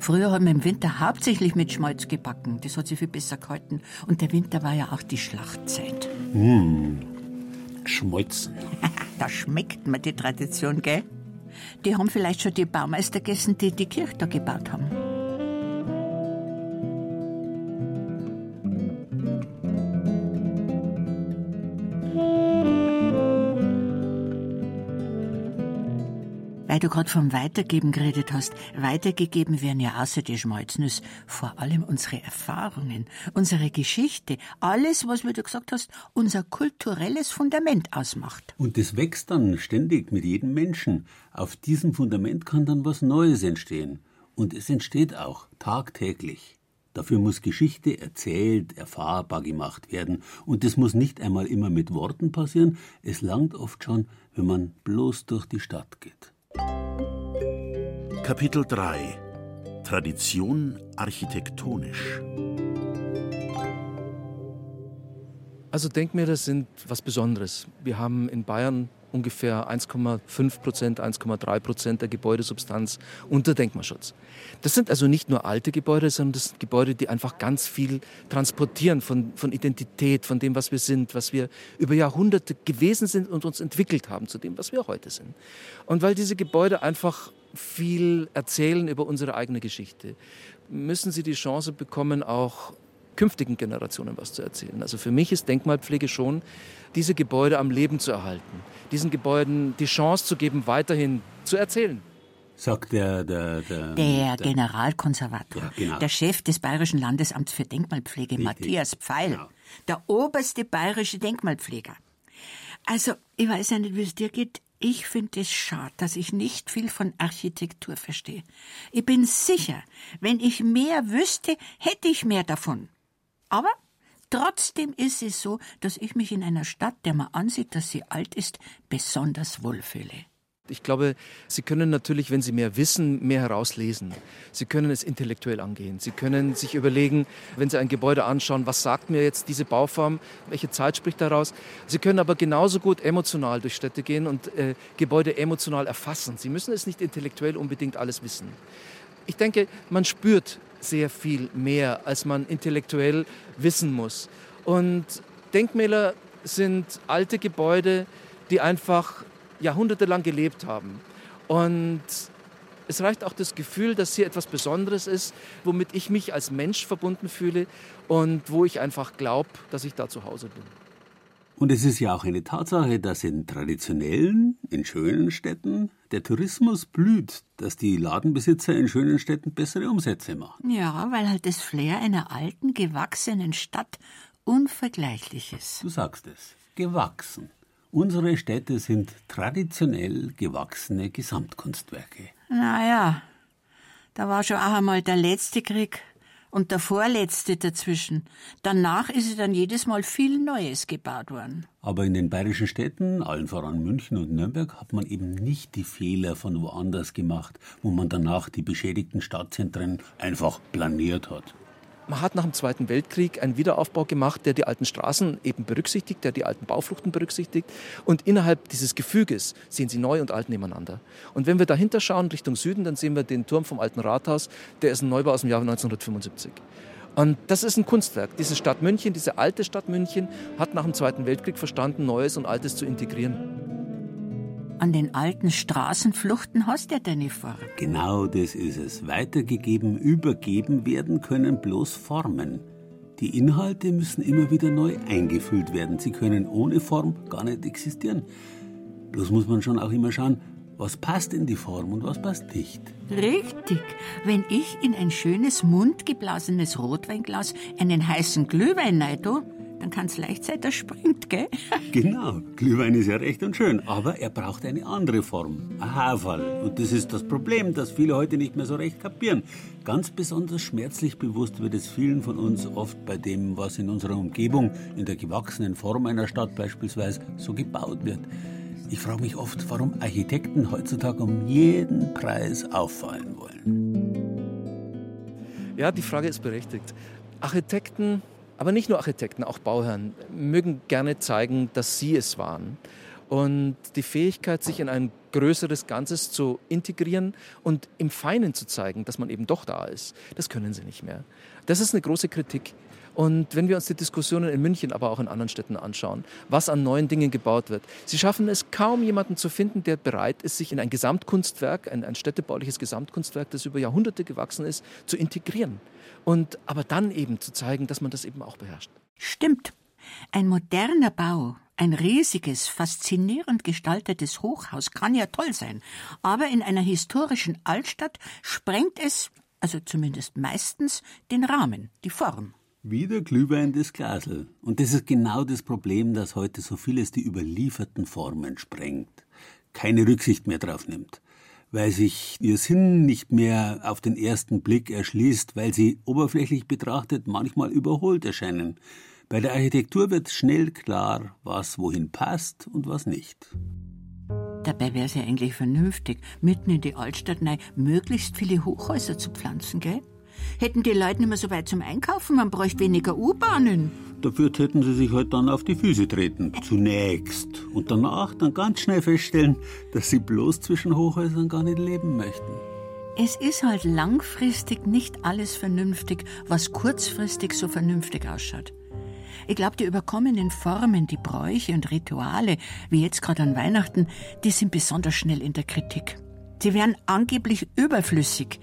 Speaker 9: Früher haben wir im Winter hauptsächlich mit Schmalz gebacken. Das hat sich viel besser gehalten. Und der Winter war ja auch die Schlachtzeit.
Speaker 7: Hm. Schmolzen.
Speaker 9: da schmeckt mir die Tradition, gell? Die haben vielleicht schon die Baumeister gegessen, die die Kirche da gebaut haben. Du gerade vom Weitergeben geredet hast. Weitergegeben werden ja außer die Schmalznüsse vor allem unsere Erfahrungen, unsere Geschichte, alles, was, wie du gesagt hast, unser kulturelles Fundament ausmacht.
Speaker 7: Und das wächst dann ständig mit jedem Menschen. Auf diesem Fundament kann dann was Neues entstehen. Und es entsteht auch tagtäglich. Dafür muss Geschichte erzählt, erfahrbar gemacht werden. Und das muss nicht einmal immer mit Worten passieren. Es langt oft schon, wenn man bloß durch die Stadt geht.
Speaker 8: Kapitel 3 Tradition architektonisch
Speaker 16: Also Denkmäler sind was Besonderes. Wir haben in Bayern ungefähr 1,5 Prozent, 1,3 Prozent der Gebäudesubstanz unter Denkmalschutz. Das sind also nicht nur alte Gebäude, sondern das sind Gebäude, die einfach ganz viel transportieren von, von Identität, von dem, was wir sind, was wir über Jahrhunderte gewesen sind und uns entwickelt haben zu dem, was wir heute sind. Und weil diese Gebäude einfach viel erzählen über unsere eigene Geschichte, müssen sie die Chance bekommen, auch künftigen Generationen was zu erzählen. Also für mich ist Denkmalpflege schon, diese Gebäude am Leben zu erhalten, diesen Gebäuden die Chance zu geben, weiterhin zu erzählen.
Speaker 7: Sagt der, der, der,
Speaker 9: der Generalkonservator,
Speaker 7: Ja, genau.
Speaker 9: der Chef des Bayerischen Landesamts für Denkmalpflege,
Speaker 7: Richtig.
Speaker 9: Matthias Pfeil, der oberste bayerische Denkmalpfleger. Also, ich weiß ja nicht, wie es dir geht. Ich finde es schade, dass ich nicht viel von Architektur verstehe. Ich bin sicher, wenn ich mehr wüsste, hätte ich mehr davon. Aber trotzdem ist es so, dass ich mich in einer Stadt, der man ansieht, dass sie alt ist, besonders wohlfühle.
Speaker 16: Ich glaube, Sie können natürlich, wenn Sie mehr wissen, mehr herauslesen. Sie können es intellektuell angehen. Sie können sich überlegen, wenn Sie ein Gebäude anschauen, was sagt mir jetzt diese Bauform, welche Zeit spricht daraus. Sie können aber genauso gut emotional durch Städte gehen und äh, Gebäude emotional erfassen. Sie müssen es nicht intellektuell unbedingt alles wissen. Ich denke, man spürt sehr viel mehr, als man intellektuell wissen muss. Und Denkmäler sind alte Gebäude, die einfach jahrhundertelang gelebt haben. Und es reicht auch das Gefühl, dass hier etwas Besonderes ist, womit ich mich als Mensch verbunden fühle und wo ich einfach glaube, dass ich da zu Hause bin.
Speaker 7: Und es ist ja auch eine Tatsache, dass in traditionellen, in schönen Städten der Tourismus blüht, dass die Ladenbesitzer in schönen Städten bessere Umsätze machen.
Speaker 9: Ja, weil halt das Flair einer alten, gewachsenen Stadt unvergleichlich ist.
Speaker 7: Du sagst es, gewachsen. Unsere Städte sind traditionell gewachsene Gesamtkunstwerke.
Speaker 9: Naja, da war schon auch einmal der letzte Krieg und der vorletzte dazwischen. Danach ist dann jedes Mal viel Neues gebaut worden.
Speaker 7: Aber in den bayerischen Städten, allen voran München und Nürnberg, hat man eben nicht die Fehler von woanders gemacht, wo man danach die beschädigten Stadtzentren einfach planiert hat.
Speaker 16: Man hat nach dem Zweiten Weltkrieg einen Wiederaufbau gemacht, der die alten Straßen eben berücksichtigt, der die alten Baufluchten berücksichtigt. Und innerhalb dieses Gefüges sehen Sie neu und alt nebeneinander. Und wenn wir dahinter schauen, Richtung Süden, dann sehen wir den Turm vom alten Rathaus. Der ist ein Neubau aus dem Jahr 1975. Und das ist ein Kunstwerk. Diese Stadt München, diese alte Stadt München, hat nach dem Zweiten Weltkrieg verstanden, Neues und Altes zu integrieren.
Speaker 9: An den alten Straßenfluchten hast du ja deine Farbe.
Speaker 7: Genau das ist es. Weitergegeben, übergeben werden können bloß Formen. Die Inhalte müssen immer wieder neu eingefüllt werden. Sie können ohne Form gar nicht existieren. Bloß muss man schon auch immer schauen, Was passt in die Form und was passt nicht?
Speaker 9: Richtig. Wenn ich in ein schönes, mundgeblasenes Rotweinglas einen heißen Glühwein neide, dann kann es leicht sein, dass springt, gell?
Speaker 7: Genau, Glühwein ist ja recht und schön, aber er braucht eine andere Form, ein Haferl. Und das ist das Problem, das viele heute nicht mehr so recht kapieren. Ganz besonders schmerzlich bewusst wird es vielen von uns oft bei dem, was in unserer Umgebung, in der gewachsenen Form einer Stadt beispielsweise, so gebaut wird. Ich frage mich oft, warum Architekten heutzutage um jeden Preis auffallen wollen.
Speaker 16: Ja, die Frage ist berechtigt. Architekten aber nicht nur Architekten, auch Bauherren mögen gerne zeigen, dass sie es waren. Und die Fähigkeit, sich in ein größeres Ganzes zu integrieren und im Feinen zu zeigen, dass man eben doch da ist, das können sie nicht mehr. Das ist eine große Kritik. Und wenn wir uns die Diskussionen in München, aber auch in anderen Städten anschauen, was an neuen Dingen gebaut wird, sie schaffen es kaum jemanden zu finden, der bereit ist, sich in ein Gesamtkunstwerk, ein, ein städtebauliches Gesamtkunstwerk, das über Jahrhunderte gewachsen ist, zu integrieren. Und aber dann eben zu zeigen, dass man das eben auch beherrscht.
Speaker 9: Stimmt. Ein moderner Bau, ein riesiges, faszinierend gestaltetes Hochhaus kann ja toll sein, aber in einer historischen Altstadt sprengt es, also zumindest meistens, den Rahmen, die Form.
Speaker 7: Wieder Glühwein des Glasel. Und das ist genau das Problem, dass heute so vieles die überlieferten Formen sprengt. Keine Rücksicht mehr drauf nimmt weil sich ihr Sinn nicht mehr auf den ersten Blick erschließt, weil sie oberflächlich betrachtet manchmal überholt erscheinen. Bei der Architektur wird schnell klar, was wohin passt und was nicht.
Speaker 9: Dabei wäre es ja eigentlich vernünftig, mitten in die Altstadt rein möglichst viele Hochhäuser zu pflanzen, gell? Hätten die Leute nicht mehr so weit zum Einkaufen, man bräuchte weniger U-Bahnen.
Speaker 7: Dafür täten sie sich halt dann auf die Füße treten, zunächst. Und danach dann ganz schnell feststellen, dass sie bloß zwischen Hochhäusern gar nicht leben möchten.
Speaker 9: Es ist halt langfristig nicht alles vernünftig, was kurzfristig so vernünftig ausschaut. Ich glaube, die überkommenen Formen, die Bräuche und Rituale, wie jetzt gerade an Weihnachten, die sind besonders schnell in der Kritik. Sie wären angeblich überflüssig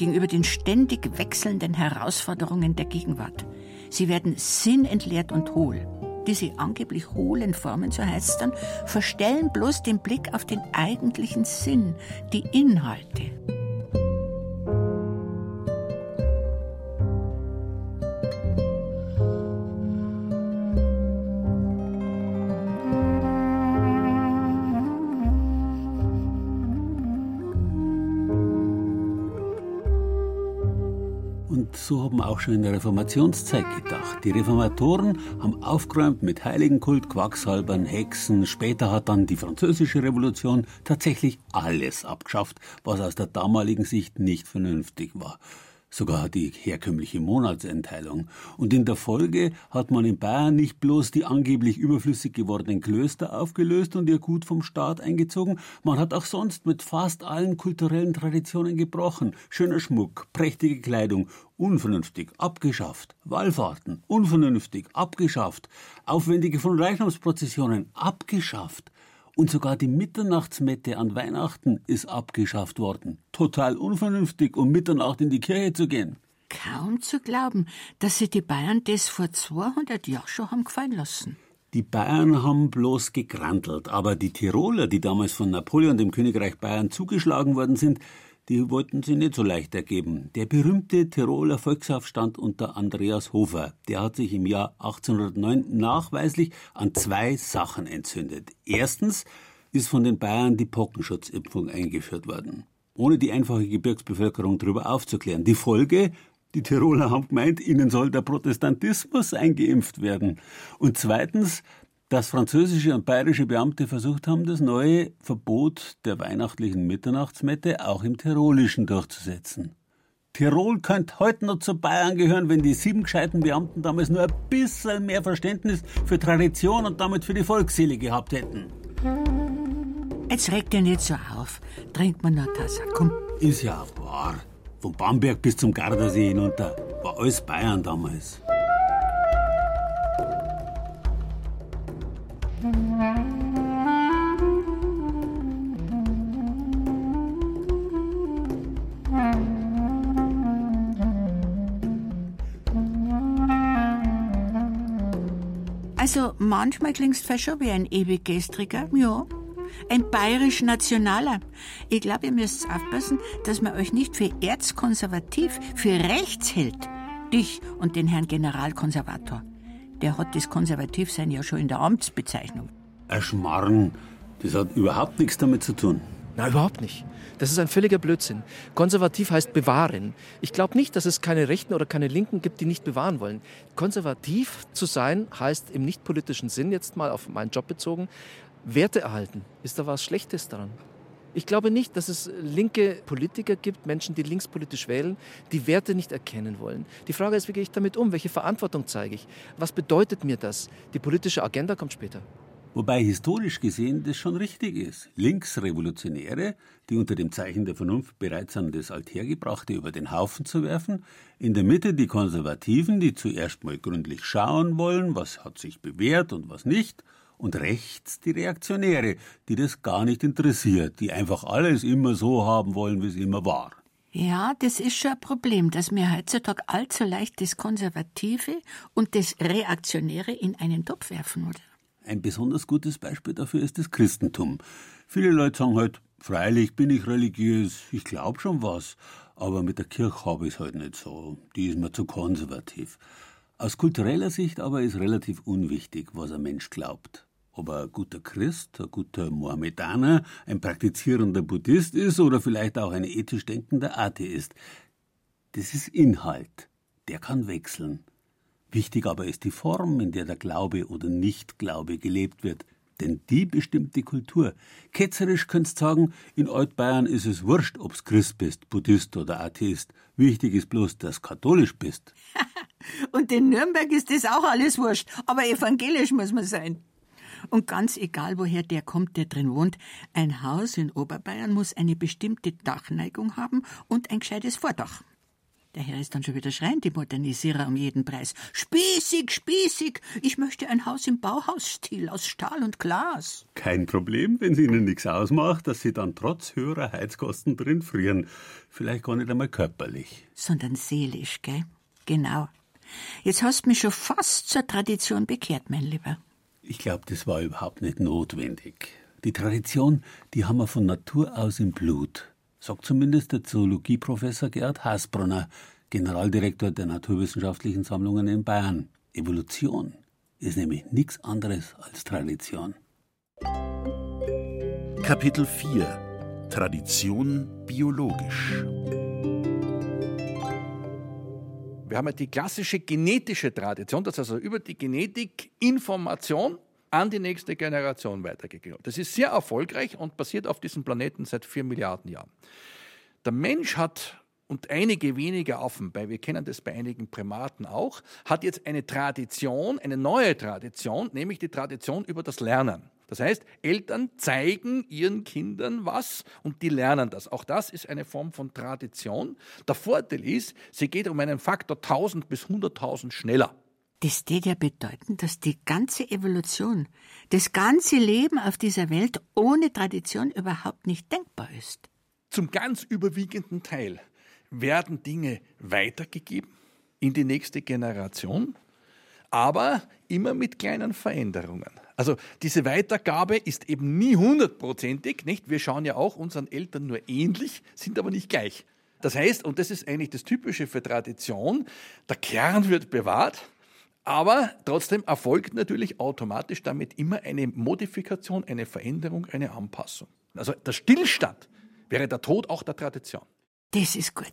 Speaker 9: gegenüber den ständig wechselnden Herausforderungen der Gegenwart. Sie werden sinnentleert und hohl. Diese angeblich hohlen Formen, so heißt es dann, verstellen bloß den Blick auf den eigentlichen Sinn, die Inhalte.
Speaker 7: So haben auch schon in der Reformationszeit gedacht. Die Reformatoren haben aufgeräumt mit Heiligenkult, Quacksalbern, Hexen. Später hat dann die französische Revolution tatsächlich alles abgeschafft, was aus der damaligen Sicht nicht vernünftig war sogar die herkömmliche Monatsentteilung. Und in der Folge hat man in Bayern nicht bloß die angeblich überflüssig gewordenen Klöster aufgelöst und ihr Gut vom Staat eingezogen, man hat auch sonst mit fast allen kulturellen Traditionen gebrochen. Schöner Schmuck, prächtige Kleidung, unvernünftig, abgeschafft. Wallfahrten, unvernünftig, abgeschafft. Aufwendige von Reichtumsprozessionen, abgeschafft. Und sogar die Mitternachtsmette an Weihnachten ist abgeschafft worden. Total unvernünftig, um Mitternacht in die Kirche zu gehen.
Speaker 9: Kaum zu glauben, dass sie die Bayern das vor 200 Jahren schon haben gefallen lassen.
Speaker 7: Die Bayern haben bloß gegrantelt, aber die Tiroler, die damals von Napoleon dem Königreich Bayern zugeschlagen worden sind, die wollten sie nicht so leicht ergeben. Der berühmte Tiroler Volksaufstand unter Andreas Hofer, der hat sich im Jahr 1809 nachweislich an zwei Sachen entzündet. Erstens ist von den Bayern die Pockenschutzimpfung eingeführt worden, ohne die einfache Gebirgsbevölkerung darüber aufzuklären. Die Folge, die Tiroler haben gemeint, ihnen soll der Protestantismus eingeimpft werden. Und zweitens dass französische und bayerische Beamte versucht haben, das neue Verbot der weihnachtlichen Mitternachtsmette auch im Tirolischen durchzusetzen. Tirol könnte heute noch zu Bayern gehören, wenn die sieben gescheiten Beamten damals nur ein bisschen mehr Verständnis für Tradition und damit für die Volksseele gehabt hätten.
Speaker 9: Jetzt regt ihr nicht so auf. Trinkt man noch Tasse, komm.
Speaker 7: Ist ja wahr. Von Bamberg bis zum Gardasee hinunter. War alles Bayern damals.
Speaker 9: Also manchmal klingst du schon wie ein ewig gestriger, ja. Ein bayerisch-nationaler. Ich glaube, ihr müsst aufpassen, dass man euch nicht für erzkonservativ, für rechts hält. Dich und den Herrn Generalkonservator. Der hat das Konservativsein ja schon in der Amtsbezeichnung.
Speaker 7: Ein Schmarrn. Das hat überhaupt nichts damit zu tun.
Speaker 16: Na, überhaupt nicht. Das ist ein völliger Blödsinn. Konservativ heißt bewahren. Ich glaube nicht, dass es keine Rechten oder keine Linken gibt, die nicht bewahren wollen. Konservativ zu sein heißt im nicht politischen Sinn, jetzt mal auf meinen Job bezogen, Werte erhalten. Ist da was Schlechtes daran? Ich glaube nicht, dass es linke Politiker gibt, Menschen, die linkspolitisch wählen, die Werte nicht erkennen wollen. Die Frage ist, wie gehe ich damit um? Welche Verantwortung zeige ich? Was bedeutet mir das? Die politische Agenda kommt später.
Speaker 7: Wobei historisch gesehen das schon richtig ist. Linksrevolutionäre, die unter dem Zeichen der Vernunft bereit sind, das Althergebrachte über den Haufen zu werfen, in der Mitte die Konservativen, die zuerst mal gründlich schauen wollen, was hat sich bewährt und was nicht, und rechts die Reaktionäre, die das gar nicht interessiert, die einfach alles immer so haben wollen, wie es immer war.
Speaker 9: Ja, das ist schon ein Problem, dass wir heutzutage allzu leicht das Konservative und das Reaktionäre in einen Topf werfen, oder?
Speaker 7: Ein besonders gutes Beispiel dafür ist das Christentum. Viele Leute sagen halt, freilich bin ich religiös, ich glaube schon was, aber mit der Kirche habe ich es halt nicht so. Die ist mir zu konservativ. Aus kultureller Sicht aber ist relativ unwichtig, was ein Mensch glaubt. Ob er ein guter Christ, ein guter Mohammedaner, ein praktizierender Buddhist ist oder vielleicht auch ein ethisch denkender Atheist. Das ist Inhalt. Der kann wechseln. Wichtig aber ist die Form, in der der Glaube oder Nichtglaube gelebt wird. Denn die bestimmt die Kultur. Ketzerisch könntest sagen, in Altbayern ist es wurscht, ob's Christ bist, Buddhist oder Atheist. Wichtig ist bloß, dass katholisch bist.
Speaker 9: Und in Nürnberg ist das auch alles wurscht. Aber evangelisch muss man sein. Und ganz egal, woher der kommt, der drin wohnt, ein Haus in Oberbayern muss eine bestimmte Dachneigung haben und ein gescheites Vordach. Der Herr ist dann schon wieder schreiend, die Modernisierer um jeden Preis. Spießig, spießig! Ich möchte ein Haus im Bauhausstil aus Stahl und Glas.
Speaker 7: Kein Problem, wenn es Ihnen nichts ausmacht, dass Sie dann trotz höherer Heizkosten drin frieren. Vielleicht gar nicht einmal körperlich.
Speaker 9: Sondern seelisch, gell? Genau. Jetzt hast du mich schon fast zur Tradition bekehrt, mein Lieber.
Speaker 7: Ich glaube, das war überhaupt nicht notwendig. Die Tradition, die haben wir von Natur aus im Blut sagt zumindest der Zoologieprofessor Gerhard Hasbrunner, Generaldirektor der Naturwissenschaftlichen Sammlungen in Bayern. Evolution ist nämlich nichts anderes als Tradition.
Speaker 8: Kapitel 4 Tradition biologisch.
Speaker 17: Wir haben ja die klassische genetische Tradition, das heißt also über die Genetik Information an die nächste Generation weitergegeben. Das ist sehr erfolgreich und passiert auf diesem Planeten seit vier Milliarden Jahren. Der Mensch hat und einige wenige Affen, weil wir kennen das bei einigen Primaten auch, hat jetzt eine Tradition, eine neue Tradition, nämlich die Tradition über das Lernen. Das heißt, Eltern zeigen ihren Kindern was und die lernen das. Auch das ist eine Form von Tradition. Der Vorteil ist, sie geht um einen Faktor 1000 bis 100.000 schneller.
Speaker 9: Das würde ja bedeuten, dass die ganze Evolution, das ganze Leben auf dieser Welt ohne Tradition überhaupt nicht denkbar ist.
Speaker 17: Zum ganz überwiegenden Teil werden Dinge weitergegeben in die nächste Generation, aber immer mit kleinen Veränderungen. Also diese Weitergabe ist eben nie hundertprozentig, nicht? Wir schauen ja auch unseren Eltern nur ähnlich, sind aber nicht gleich. Das heißt, und das ist eigentlich das Typische für Tradition, der Kern wird bewahrt, aber trotzdem erfolgt natürlich automatisch damit immer eine Modifikation, eine Veränderung, eine Anpassung. Also der Stillstand wäre der Tod auch der Tradition.
Speaker 9: Das ist gut.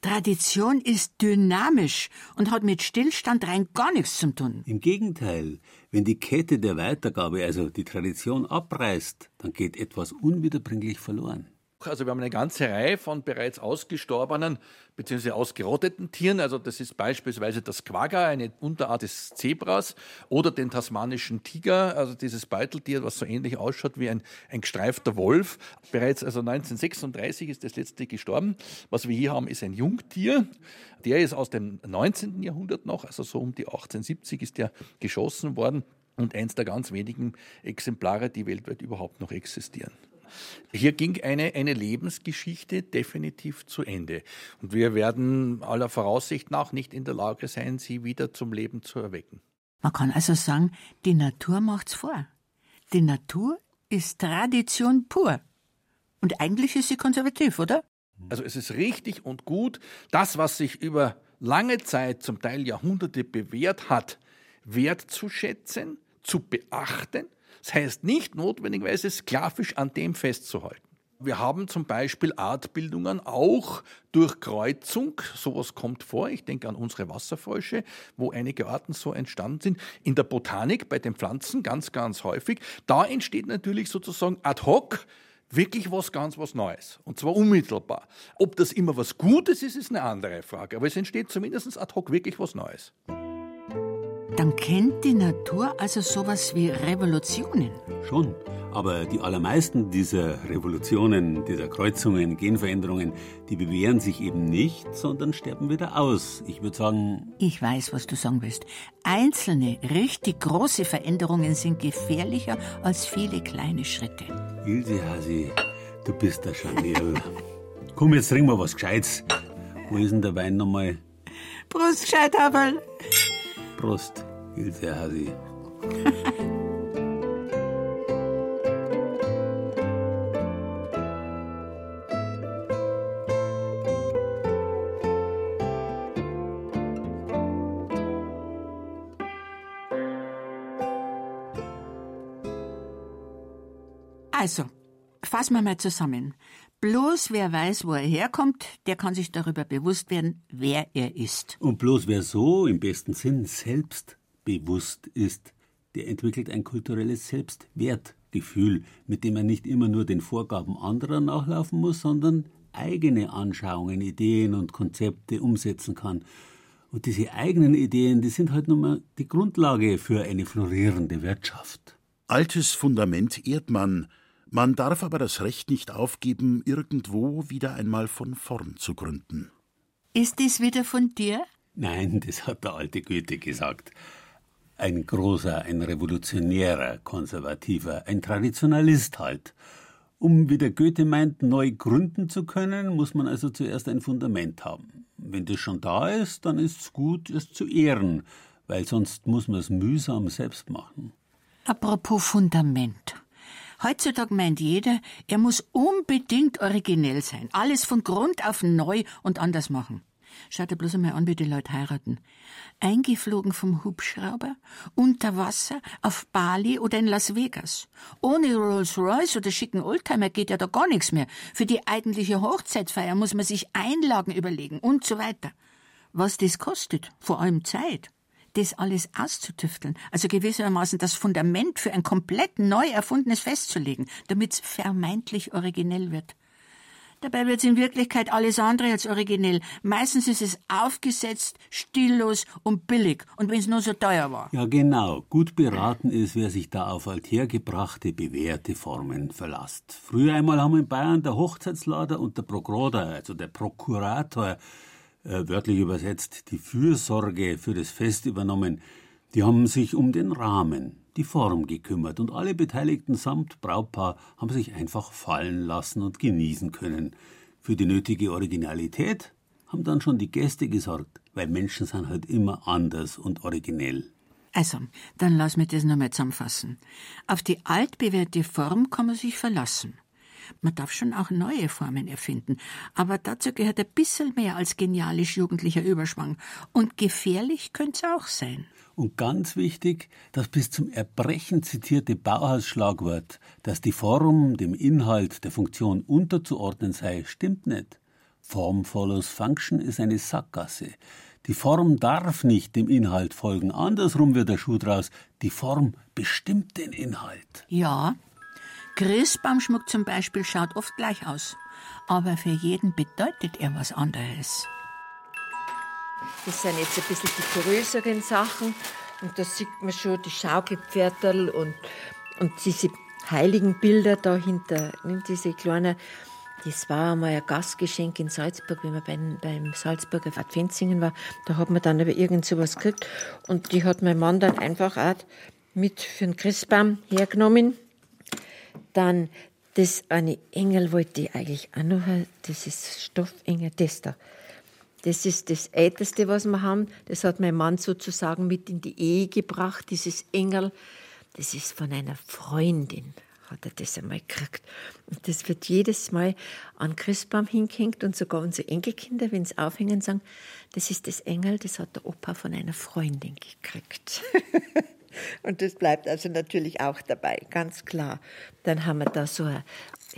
Speaker 9: Tradition ist dynamisch und hat mit Stillstand rein gar nichts zu tun.
Speaker 7: Im Gegenteil, wenn die Kette der Weitergabe, also die Tradition, abreißt, dann geht etwas unwiederbringlich verloren.
Speaker 17: Also wir haben eine ganze Reihe von bereits ausgestorbenen bzw. ausgerotteten Tieren. Also das ist beispielsweise das Quagga, eine Unterart des Zebras, oder den tasmanischen Tiger, also dieses Beuteltier, was so ähnlich ausschaut wie ein, ein gestreifter Wolf. Bereits also 1936 ist das letzte gestorben. Was wir hier haben, ist ein Jungtier. Der ist aus dem 19. Jahrhundert noch, also so um die 1870 ist der geschossen worden und eins der ganz wenigen Exemplare, die weltweit überhaupt noch existieren. Hier ging eine, eine Lebensgeschichte definitiv zu Ende. Und wir werden aller Voraussicht nach nicht in der Lage sein, sie wieder zum Leben zu erwecken.
Speaker 9: Man kann also sagen, die Natur macht's vor. Die Natur ist Tradition pur. Und eigentlich ist sie konservativ, oder?
Speaker 17: Also es ist richtig und gut, das, was sich über lange Zeit, zum Teil Jahrhunderte bewährt hat, wertzuschätzen, zu beachten. Das heißt nicht notwendigerweise sklavisch an dem festzuhalten. Wir haben zum Beispiel Artbildungen auch durch Kreuzung. Sowas kommt vor. Ich denke an unsere Wasserfrösche, wo einige Arten so entstanden sind. In der Botanik bei den Pflanzen ganz, ganz häufig. Da entsteht natürlich sozusagen ad hoc wirklich was ganz was Neues. Und zwar unmittelbar. Ob das immer was Gutes ist, ist eine andere Frage. Aber es entsteht zumindest ad hoc wirklich was Neues.
Speaker 9: Dann kennt die Natur also sowas wie Revolutionen.
Speaker 7: Schon. Aber die allermeisten dieser Revolutionen, dieser Kreuzungen, Genveränderungen, die bewähren sich eben nicht, sondern sterben wieder aus. Ich würde sagen.
Speaker 9: Ich weiß, was du sagen willst. Einzelne, richtig große Veränderungen sind gefährlicher als viele kleine Schritte.
Speaker 7: Ilse Hasi, du bist der Scharnierl. Komm, jetzt trinken wir was Gescheites. Wo ist denn der Wein nochmal?
Speaker 9: Prost, Gescheithaberl.
Speaker 7: Prost, Ilse Hasi.
Speaker 9: Also, fassen wir mal zusammen. Bloß wer weiß, wo er herkommt, der kann sich darüber bewusst werden, wer er ist.
Speaker 7: Und bloß wer so im besten Sinn selbstbewusst ist, der entwickelt ein kulturelles Selbstwertgefühl, mit dem er nicht immer nur den Vorgaben anderer nachlaufen muss, sondern eigene Anschauungen, Ideen und Konzepte umsetzen kann. Und diese eigenen Ideen, die sind halt nun mal die Grundlage für eine florierende Wirtschaft.
Speaker 8: Altes Fundament ehrt man, man darf aber das Recht nicht aufgeben, irgendwo wieder einmal von vorn zu gründen.
Speaker 9: Ist dies wieder von dir?
Speaker 7: Nein, das hat der alte Goethe gesagt. Ein großer, ein revolutionärer, konservativer, ein Traditionalist halt. Um, wie der Goethe meint, neu gründen zu können, muss man also zuerst ein Fundament haben. Wenn das schon da ist, dann ist es gut, es zu ehren, weil sonst muss man es mühsam selbst machen.
Speaker 9: Apropos Fundament. Heutzutage meint jeder, er muss unbedingt originell sein. Alles von Grund auf neu und anders machen. Schaut dir bloß einmal an, wie die Leute heiraten. Eingeflogen vom Hubschrauber, unter Wasser, auf Bali oder in Las Vegas. Ohne Rolls-Royce oder schicken Oldtimer geht ja da gar nichts mehr. Für die eigentliche Hochzeitsfeier muss man sich Einlagen überlegen und so weiter. Was das kostet, vor allem Zeit das alles auszutüfteln, also gewissermaßen das Fundament für ein komplett neu erfundenes festzulegen, damit es vermeintlich originell wird. Dabei wird es in Wirklichkeit alles andere als originell. Meistens ist es aufgesetzt, stillos und billig. Und wenn es nur so teuer war.
Speaker 7: Ja, genau. Gut beraten ist, wer sich da auf althergebrachte, bewährte Formen verlasst. Früher einmal haben in Bayern der Hochzeitslader und der Prokurator, also der Prokurator, äh, wörtlich übersetzt, die Fürsorge für das Fest übernommen. Die haben sich um den Rahmen, die Form gekümmert und alle Beteiligten samt Brautpaar haben sich einfach fallen lassen und genießen können. Für die nötige Originalität haben dann schon die Gäste gesorgt, weil Menschen sind halt immer anders und originell.
Speaker 9: Also, dann lass mich das nochmal zusammenfassen. Auf die altbewährte Form kann man sich verlassen. Man darf schon auch neue Formen erfinden, aber dazu gehört ein bisschen mehr als genialisch-jugendlicher Überschwang. Und gefährlich könnte es auch sein.
Speaker 7: Und ganz wichtig, das bis zum Erbrechen zitierte Bauhaus-Schlagwort, dass die Form dem Inhalt der Funktion unterzuordnen sei, stimmt nicht. Form follows Function ist eine Sackgasse. Die Form darf nicht dem Inhalt folgen. Andersrum wird der Schuh draus. Die Form bestimmt den Inhalt.
Speaker 9: Ja, Christbaumschmuck zum Beispiel schaut oft gleich aus, aber für jeden bedeutet er was anderes.
Speaker 10: Das sind jetzt ein bisschen die größeren Sachen und da sieht man schon die Schaukelpferdel und, und diese heiligen Bilder dahinter, diese kleinen das war einmal ein Gastgeschenk in Salzburg, wenn man beim, beim Salzburger Adventssingen war. Da hat man dann aber irgend sowas gekriegt. Und die hat mein Mann dann einfach auch mit für den Christbaum hergenommen. Dann das eine Engel wollte ich eigentlich auch noch, das ist Stoffengel, das da. Das ist das Älteste, was wir haben. Das hat mein Mann sozusagen mit in die Ehe gebracht, dieses Engel. Das ist von einer Freundin, hat er das einmal gekriegt. Und das wird jedes Mal an Christbaum hingehängt und sogar unsere Enkelkinder, wenn sie aufhängen, sagen, das ist das Engel, das hat der Opa von einer Freundin gekriegt. und das bleibt also natürlich auch dabei, ganz klar. Dann haben wir da so ein,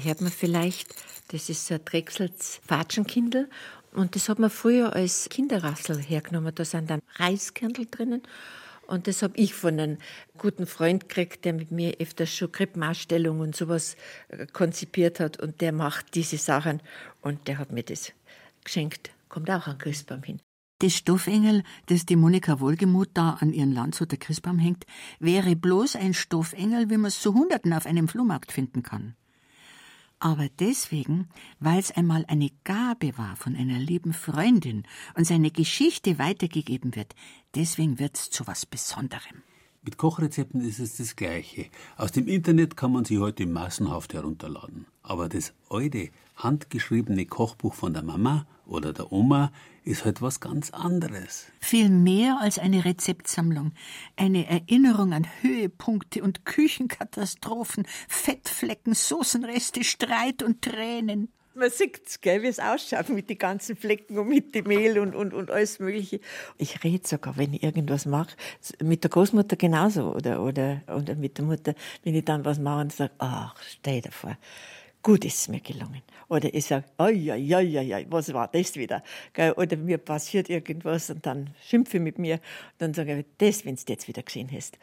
Speaker 10: hört man vielleicht, das ist so ein Drechsels Fatschenkindl und das hat man früher als Kinderrassel hergenommen. Da sind dann Reiskernel drinnen und das habe ich von einem guten Freund gekriegt, der mit mir öfters schon Krippenausstellungen und sowas äh, konzipiert hat. Und der macht diese Sachen. Und der hat mir das geschenkt. Kommt auch an Christbaum hin.
Speaker 9: Das Stoffengel, das die Monika Wohlgemuth da an ihren Landshuter Christbaum hängt, wäre bloß ein Stoffengel, wie man es zu Hunderten auf einem Flohmarkt finden kann aber deswegen, weil es einmal eine Gabe war von einer lieben Freundin und seine Geschichte weitergegeben wird, deswegen wird es zu was Besonderem.
Speaker 7: Mit Kochrezepten ist es das Gleiche. Aus dem Internet kann man sie heute massenhaft herunterladen. Aber das alte, handgeschriebene Kochbuch von der Mama oder der Oma ist halt was ganz anderes.
Speaker 9: Viel mehr als eine Rezeptsammlung. Eine Erinnerung an Höhepunkte und Küchenkatastrophen, Fettflecken, Soßenreste, Streit und Tränen.
Speaker 10: Man sieht gell, wie es ausschaut mit den ganzen Flecken und mit dem Mehl und, und, und alles Mögliche. Ich rede sogar, wenn ich irgendwas mache, mit der Großmutter genauso oder, oder, oder mit der Mutter, wenn ich dann was mache und sage, ach, stell dir vor, gut ist es mir gelungen. Oder ich sage, oi, was war das wieder? Oder mir passiert irgendwas und dann schimpfe ich mit mir. Und dann sage ich, das, wenn du jetzt wieder gesehen hast.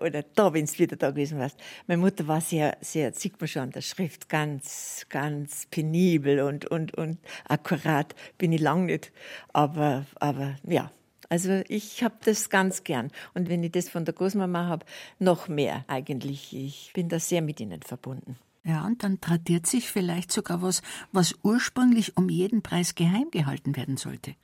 Speaker 10: Oder da, wenn du wieder da gewesen warst. Meine Mutter war sehr, sehr, sieht man schon an der Schrift, ganz, ganz penibel und, und, und akkurat. Bin ich lang nicht. Aber, aber ja, also ich habe das ganz gern. Und wenn ich das von der Großmama habe, noch mehr eigentlich. Ich bin da sehr mit ihnen verbunden.
Speaker 9: Ja, und dann tradiert sich vielleicht sogar was, was ursprünglich um jeden Preis geheim gehalten werden sollte.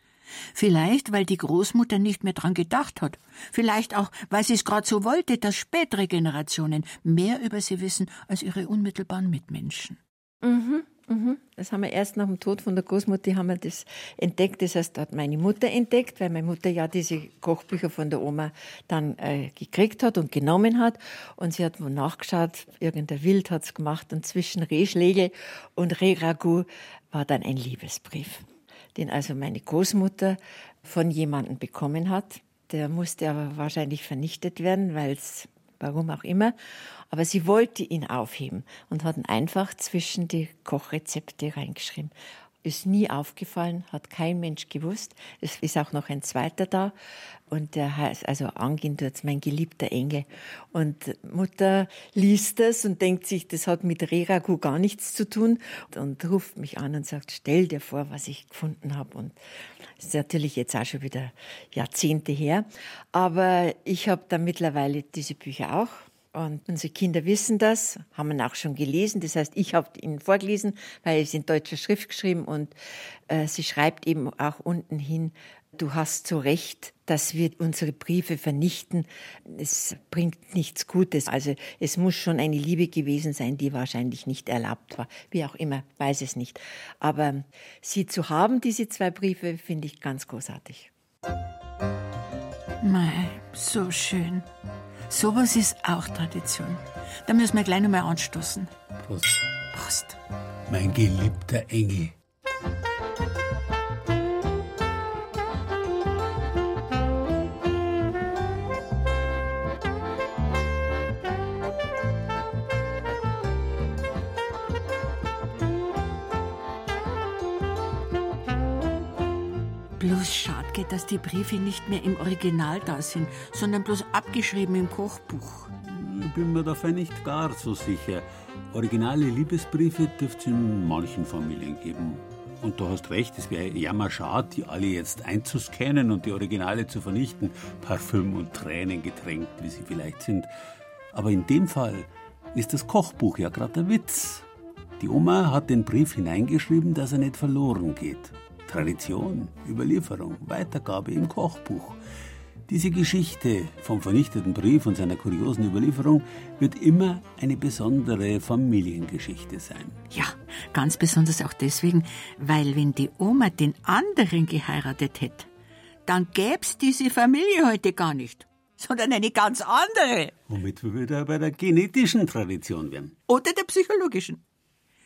Speaker 9: Vielleicht, weil die Großmutter nicht mehr dran gedacht hat. Vielleicht auch, weil sie es gerade so wollte, dass spätere Generationen mehr über sie wissen als ihre unmittelbaren Mitmenschen.
Speaker 10: Mhm. Mhm. Das haben wir erst nach dem Tod von der Großmutter haben wir das entdeckt. Das heißt, hat meine Mutter entdeckt, weil meine Mutter ja diese Kochbücher von der Oma dann äh, gekriegt hat und genommen hat. Und sie hat wo nachgeschaut, irgendein Wild hat es gemacht. Und zwischen Rehschläge und Rehragout war dann ein Liebesbrief, den also meine Großmutter von jemandem bekommen hat. Der musste aber wahrscheinlich vernichtet werden, weil es, warum auch immer. Aber sie wollte ihn aufheben und hat ihn einfach zwischen die Kochrezepte reingeschrieben. Ist nie aufgefallen, hat kein Mensch gewusst. Es ist auch noch ein zweiter da und der heißt, also angehen tut mein geliebter Engel. Und Mutter liest das und denkt sich, das hat mit Reragu gar nichts zu tun und ruft mich an und sagt, stell dir vor, was ich gefunden habe. Und das ist natürlich jetzt auch schon wieder Jahrzehnte her. Aber ich habe da mittlerweile diese Bücher auch und unsere Kinder wissen das, haben auch schon gelesen. Das heißt, ich habe ihnen vorgelesen, weil es in deutscher Schrift geschrieben und äh, sie schreibt eben auch unten hin, du hast so recht, dass wir unsere Briefe vernichten. Es bringt nichts Gutes. Also es muss schon eine Liebe gewesen sein, die wahrscheinlich nicht erlaubt war. Wie auch immer, weiß es nicht. Aber sie zu haben, diese zwei Briefe, finde ich ganz großartig.
Speaker 9: Mei, so schön. Sowas ist auch Tradition. Da müssen wir gleich nochmal anstoßen.
Speaker 7: Prost.
Speaker 9: Prost.
Speaker 7: Mein geliebter Engel.
Speaker 9: Bloß schade geht, dass die Briefe nicht mehr im Original da sind, sondern bloß abgeschrieben im Kochbuch.
Speaker 7: Ich bin mir dafür nicht gar so sicher. Originale Liebesbriefe dürfte es in manchen Familien geben. Und du hast recht, es wäre jammer schade, die alle jetzt einzuscannen und die Originale zu vernichten, Parfüm und Tränen getränkt, wie sie vielleicht sind. Aber in dem Fall ist das Kochbuch ja gerade der Witz. Die Oma hat den Brief hineingeschrieben, dass er nicht verloren geht. Tradition, Überlieferung, Weitergabe im Kochbuch. Diese Geschichte vom vernichteten Brief und seiner kuriosen Überlieferung wird immer eine besondere Familiengeschichte sein.
Speaker 9: Ja, ganz besonders auch deswegen, weil wenn die Oma den anderen geheiratet hätte, dann gäb's diese Familie heute gar nicht. sondern eine ganz andere.
Speaker 7: Womit wir wieder bei der genetischen Tradition wären.
Speaker 9: Oder der psychologischen.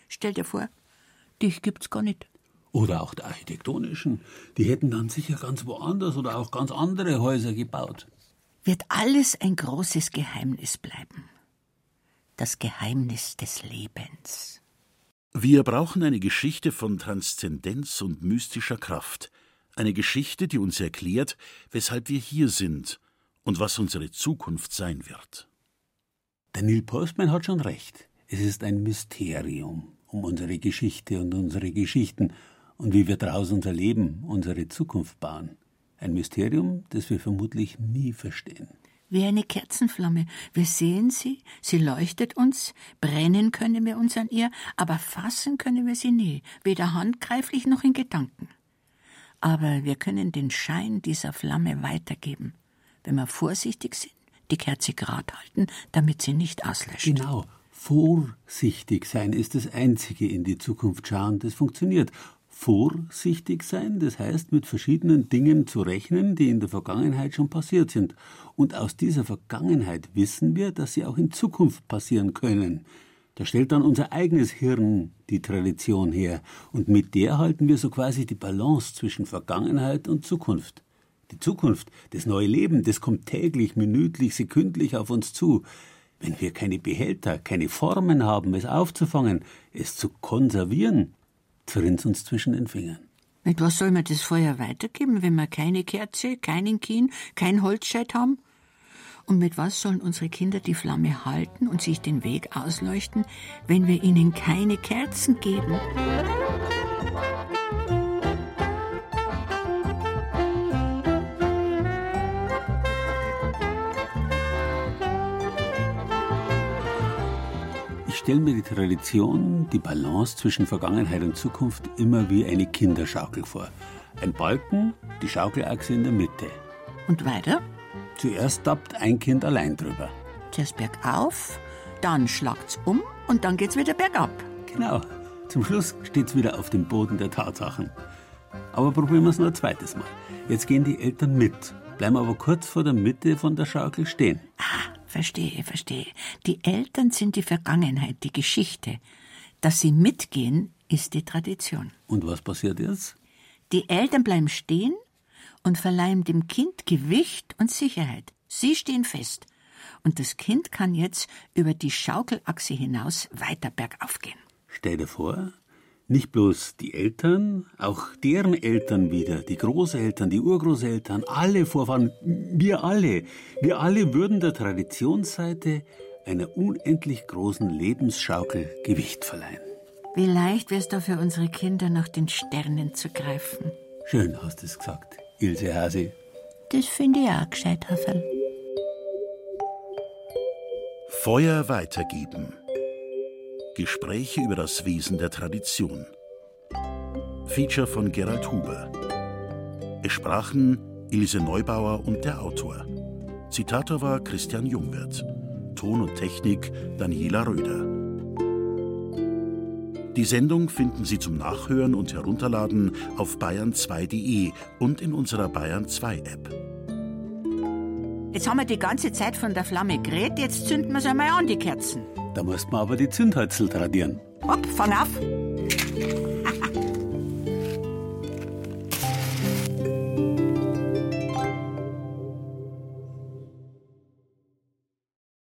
Speaker 9: Stell dir vor, dich gibt's gar nicht.
Speaker 7: Oder auch der architektonischen. Die hätten dann sicher ganz woanders oder auch ganz andere Häuser gebaut.
Speaker 9: Wird alles ein großes Geheimnis bleiben. Das Geheimnis des Lebens.
Speaker 8: Wir brauchen eine Geschichte von Transzendenz und mystischer Kraft. Eine Geschichte, die uns erklärt, weshalb wir hier sind und was unsere Zukunft sein wird.
Speaker 7: Der Neil Postman hat schon recht. Es ist ein Mysterium um unsere Geschichte und unsere Geschichten und wie wir daraus unser Leben, unsere Zukunft bauen. Ein Mysterium, das wir vermutlich nie verstehen.
Speaker 9: Wie eine Kerzenflamme. Wir sehen sie, sie leuchtet uns, brennen können wir uns an ihr, aber fassen können wir sie nie, weder handgreiflich noch in Gedanken. Aber wir können den Schein dieser Flamme weitergeben, wenn wir vorsichtig sind, die Kerze gerad halten, damit sie nicht auslöscht.
Speaker 7: Genau. Vorsichtig sein ist das Einzige in die Zukunft schauen, das funktioniert. Vorsichtig sein, das heißt mit verschiedenen Dingen zu rechnen, die in der Vergangenheit schon passiert sind. Und aus dieser Vergangenheit wissen wir, dass sie auch in Zukunft passieren können. Da stellt dann unser eigenes Hirn die Tradition her, und mit der halten wir so quasi die Balance zwischen Vergangenheit und Zukunft. Die Zukunft, das neue Leben, das kommt täglich, minütlich, sekündlich auf uns zu. Wenn wir keine Behälter, keine Formen haben, es aufzufangen, es zu konservieren, zerrinnt uns zwischen den Fingern.
Speaker 9: Mit was soll man das Feuer weitergeben, wenn wir keine Kerze, keinen Kien, kein Holzscheit haben? Und mit was sollen unsere Kinder die Flamme halten und sich den Weg ausleuchten, wenn wir ihnen keine Kerzen geben?
Speaker 7: Ich stelle mir die Tradition, die Balance zwischen Vergangenheit und Zukunft immer wie eine Kinderschaukel vor. Ein Balken, die Schaukelachse in der Mitte.
Speaker 9: Und weiter?
Speaker 7: Zuerst tappt ein Kind allein drüber.
Speaker 9: Zuerst bergauf, dann schlagt's um und dann geht's wieder bergab.
Speaker 7: Genau. Zum Schluss steht's wieder auf dem Boden der Tatsachen. Aber probieren wir es noch ein zweites Mal. Jetzt gehen die Eltern mit, bleiben aber kurz vor der Mitte von der Schaukel stehen.
Speaker 9: Ah, verstehe, verstehe. Die Eltern sind die Vergangenheit, die Geschichte. Dass sie mitgehen, ist die Tradition.
Speaker 7: Und was passiert jetzt?
Speaker 9: Die Eltern bleiben stehen und verleihen dem Kind Gewicht und Sicherheit. Sie stehen fest. Und das Kind kann jetzt über die Schaukelachse hinaus weiter bergauf gehen.
Speaker 7: Stell dir vor, nicht bloß die Eltern, auch deren Eltern wieder, die Großeltern, die Urgroßeltern, alle Vorfahren, wir alle, wir alle würden der Traditionsseite einer unendlich großen Lebensschaukel Gewicht verleihen.
Speaker 9: Wie leicht wäre es da für unsere Kinder, nach den Sternen zu greifen.
Speaker 7: Schön hast du es gesagt, Ilse Hasi.
Speaker 9: Das finde ich auch gescheit, Haferl.
Speaker 8: Feuer weitergeben. Gespräche über das Wesen der Tradition. Feature von Gerald Huber. Es sprachen Ilse Neubauer und der Autor. Zitator war Christian Jungwirth. Ton und Technik Daniela Röder. Die Sendung finden Sie zum Nachhören und Herunterladen auf bayern2.de und in unserer Bayern 2 App.
Speaker 9: Jetzt haben wir die ganze Zeit von der Flamme geredet, jetzt zünden wir sie einmal an, die Kerzen.
Speaker 7: Da muss man aber die Zündhölzel tradieren.
Speaker 9: Hopp, fang auf.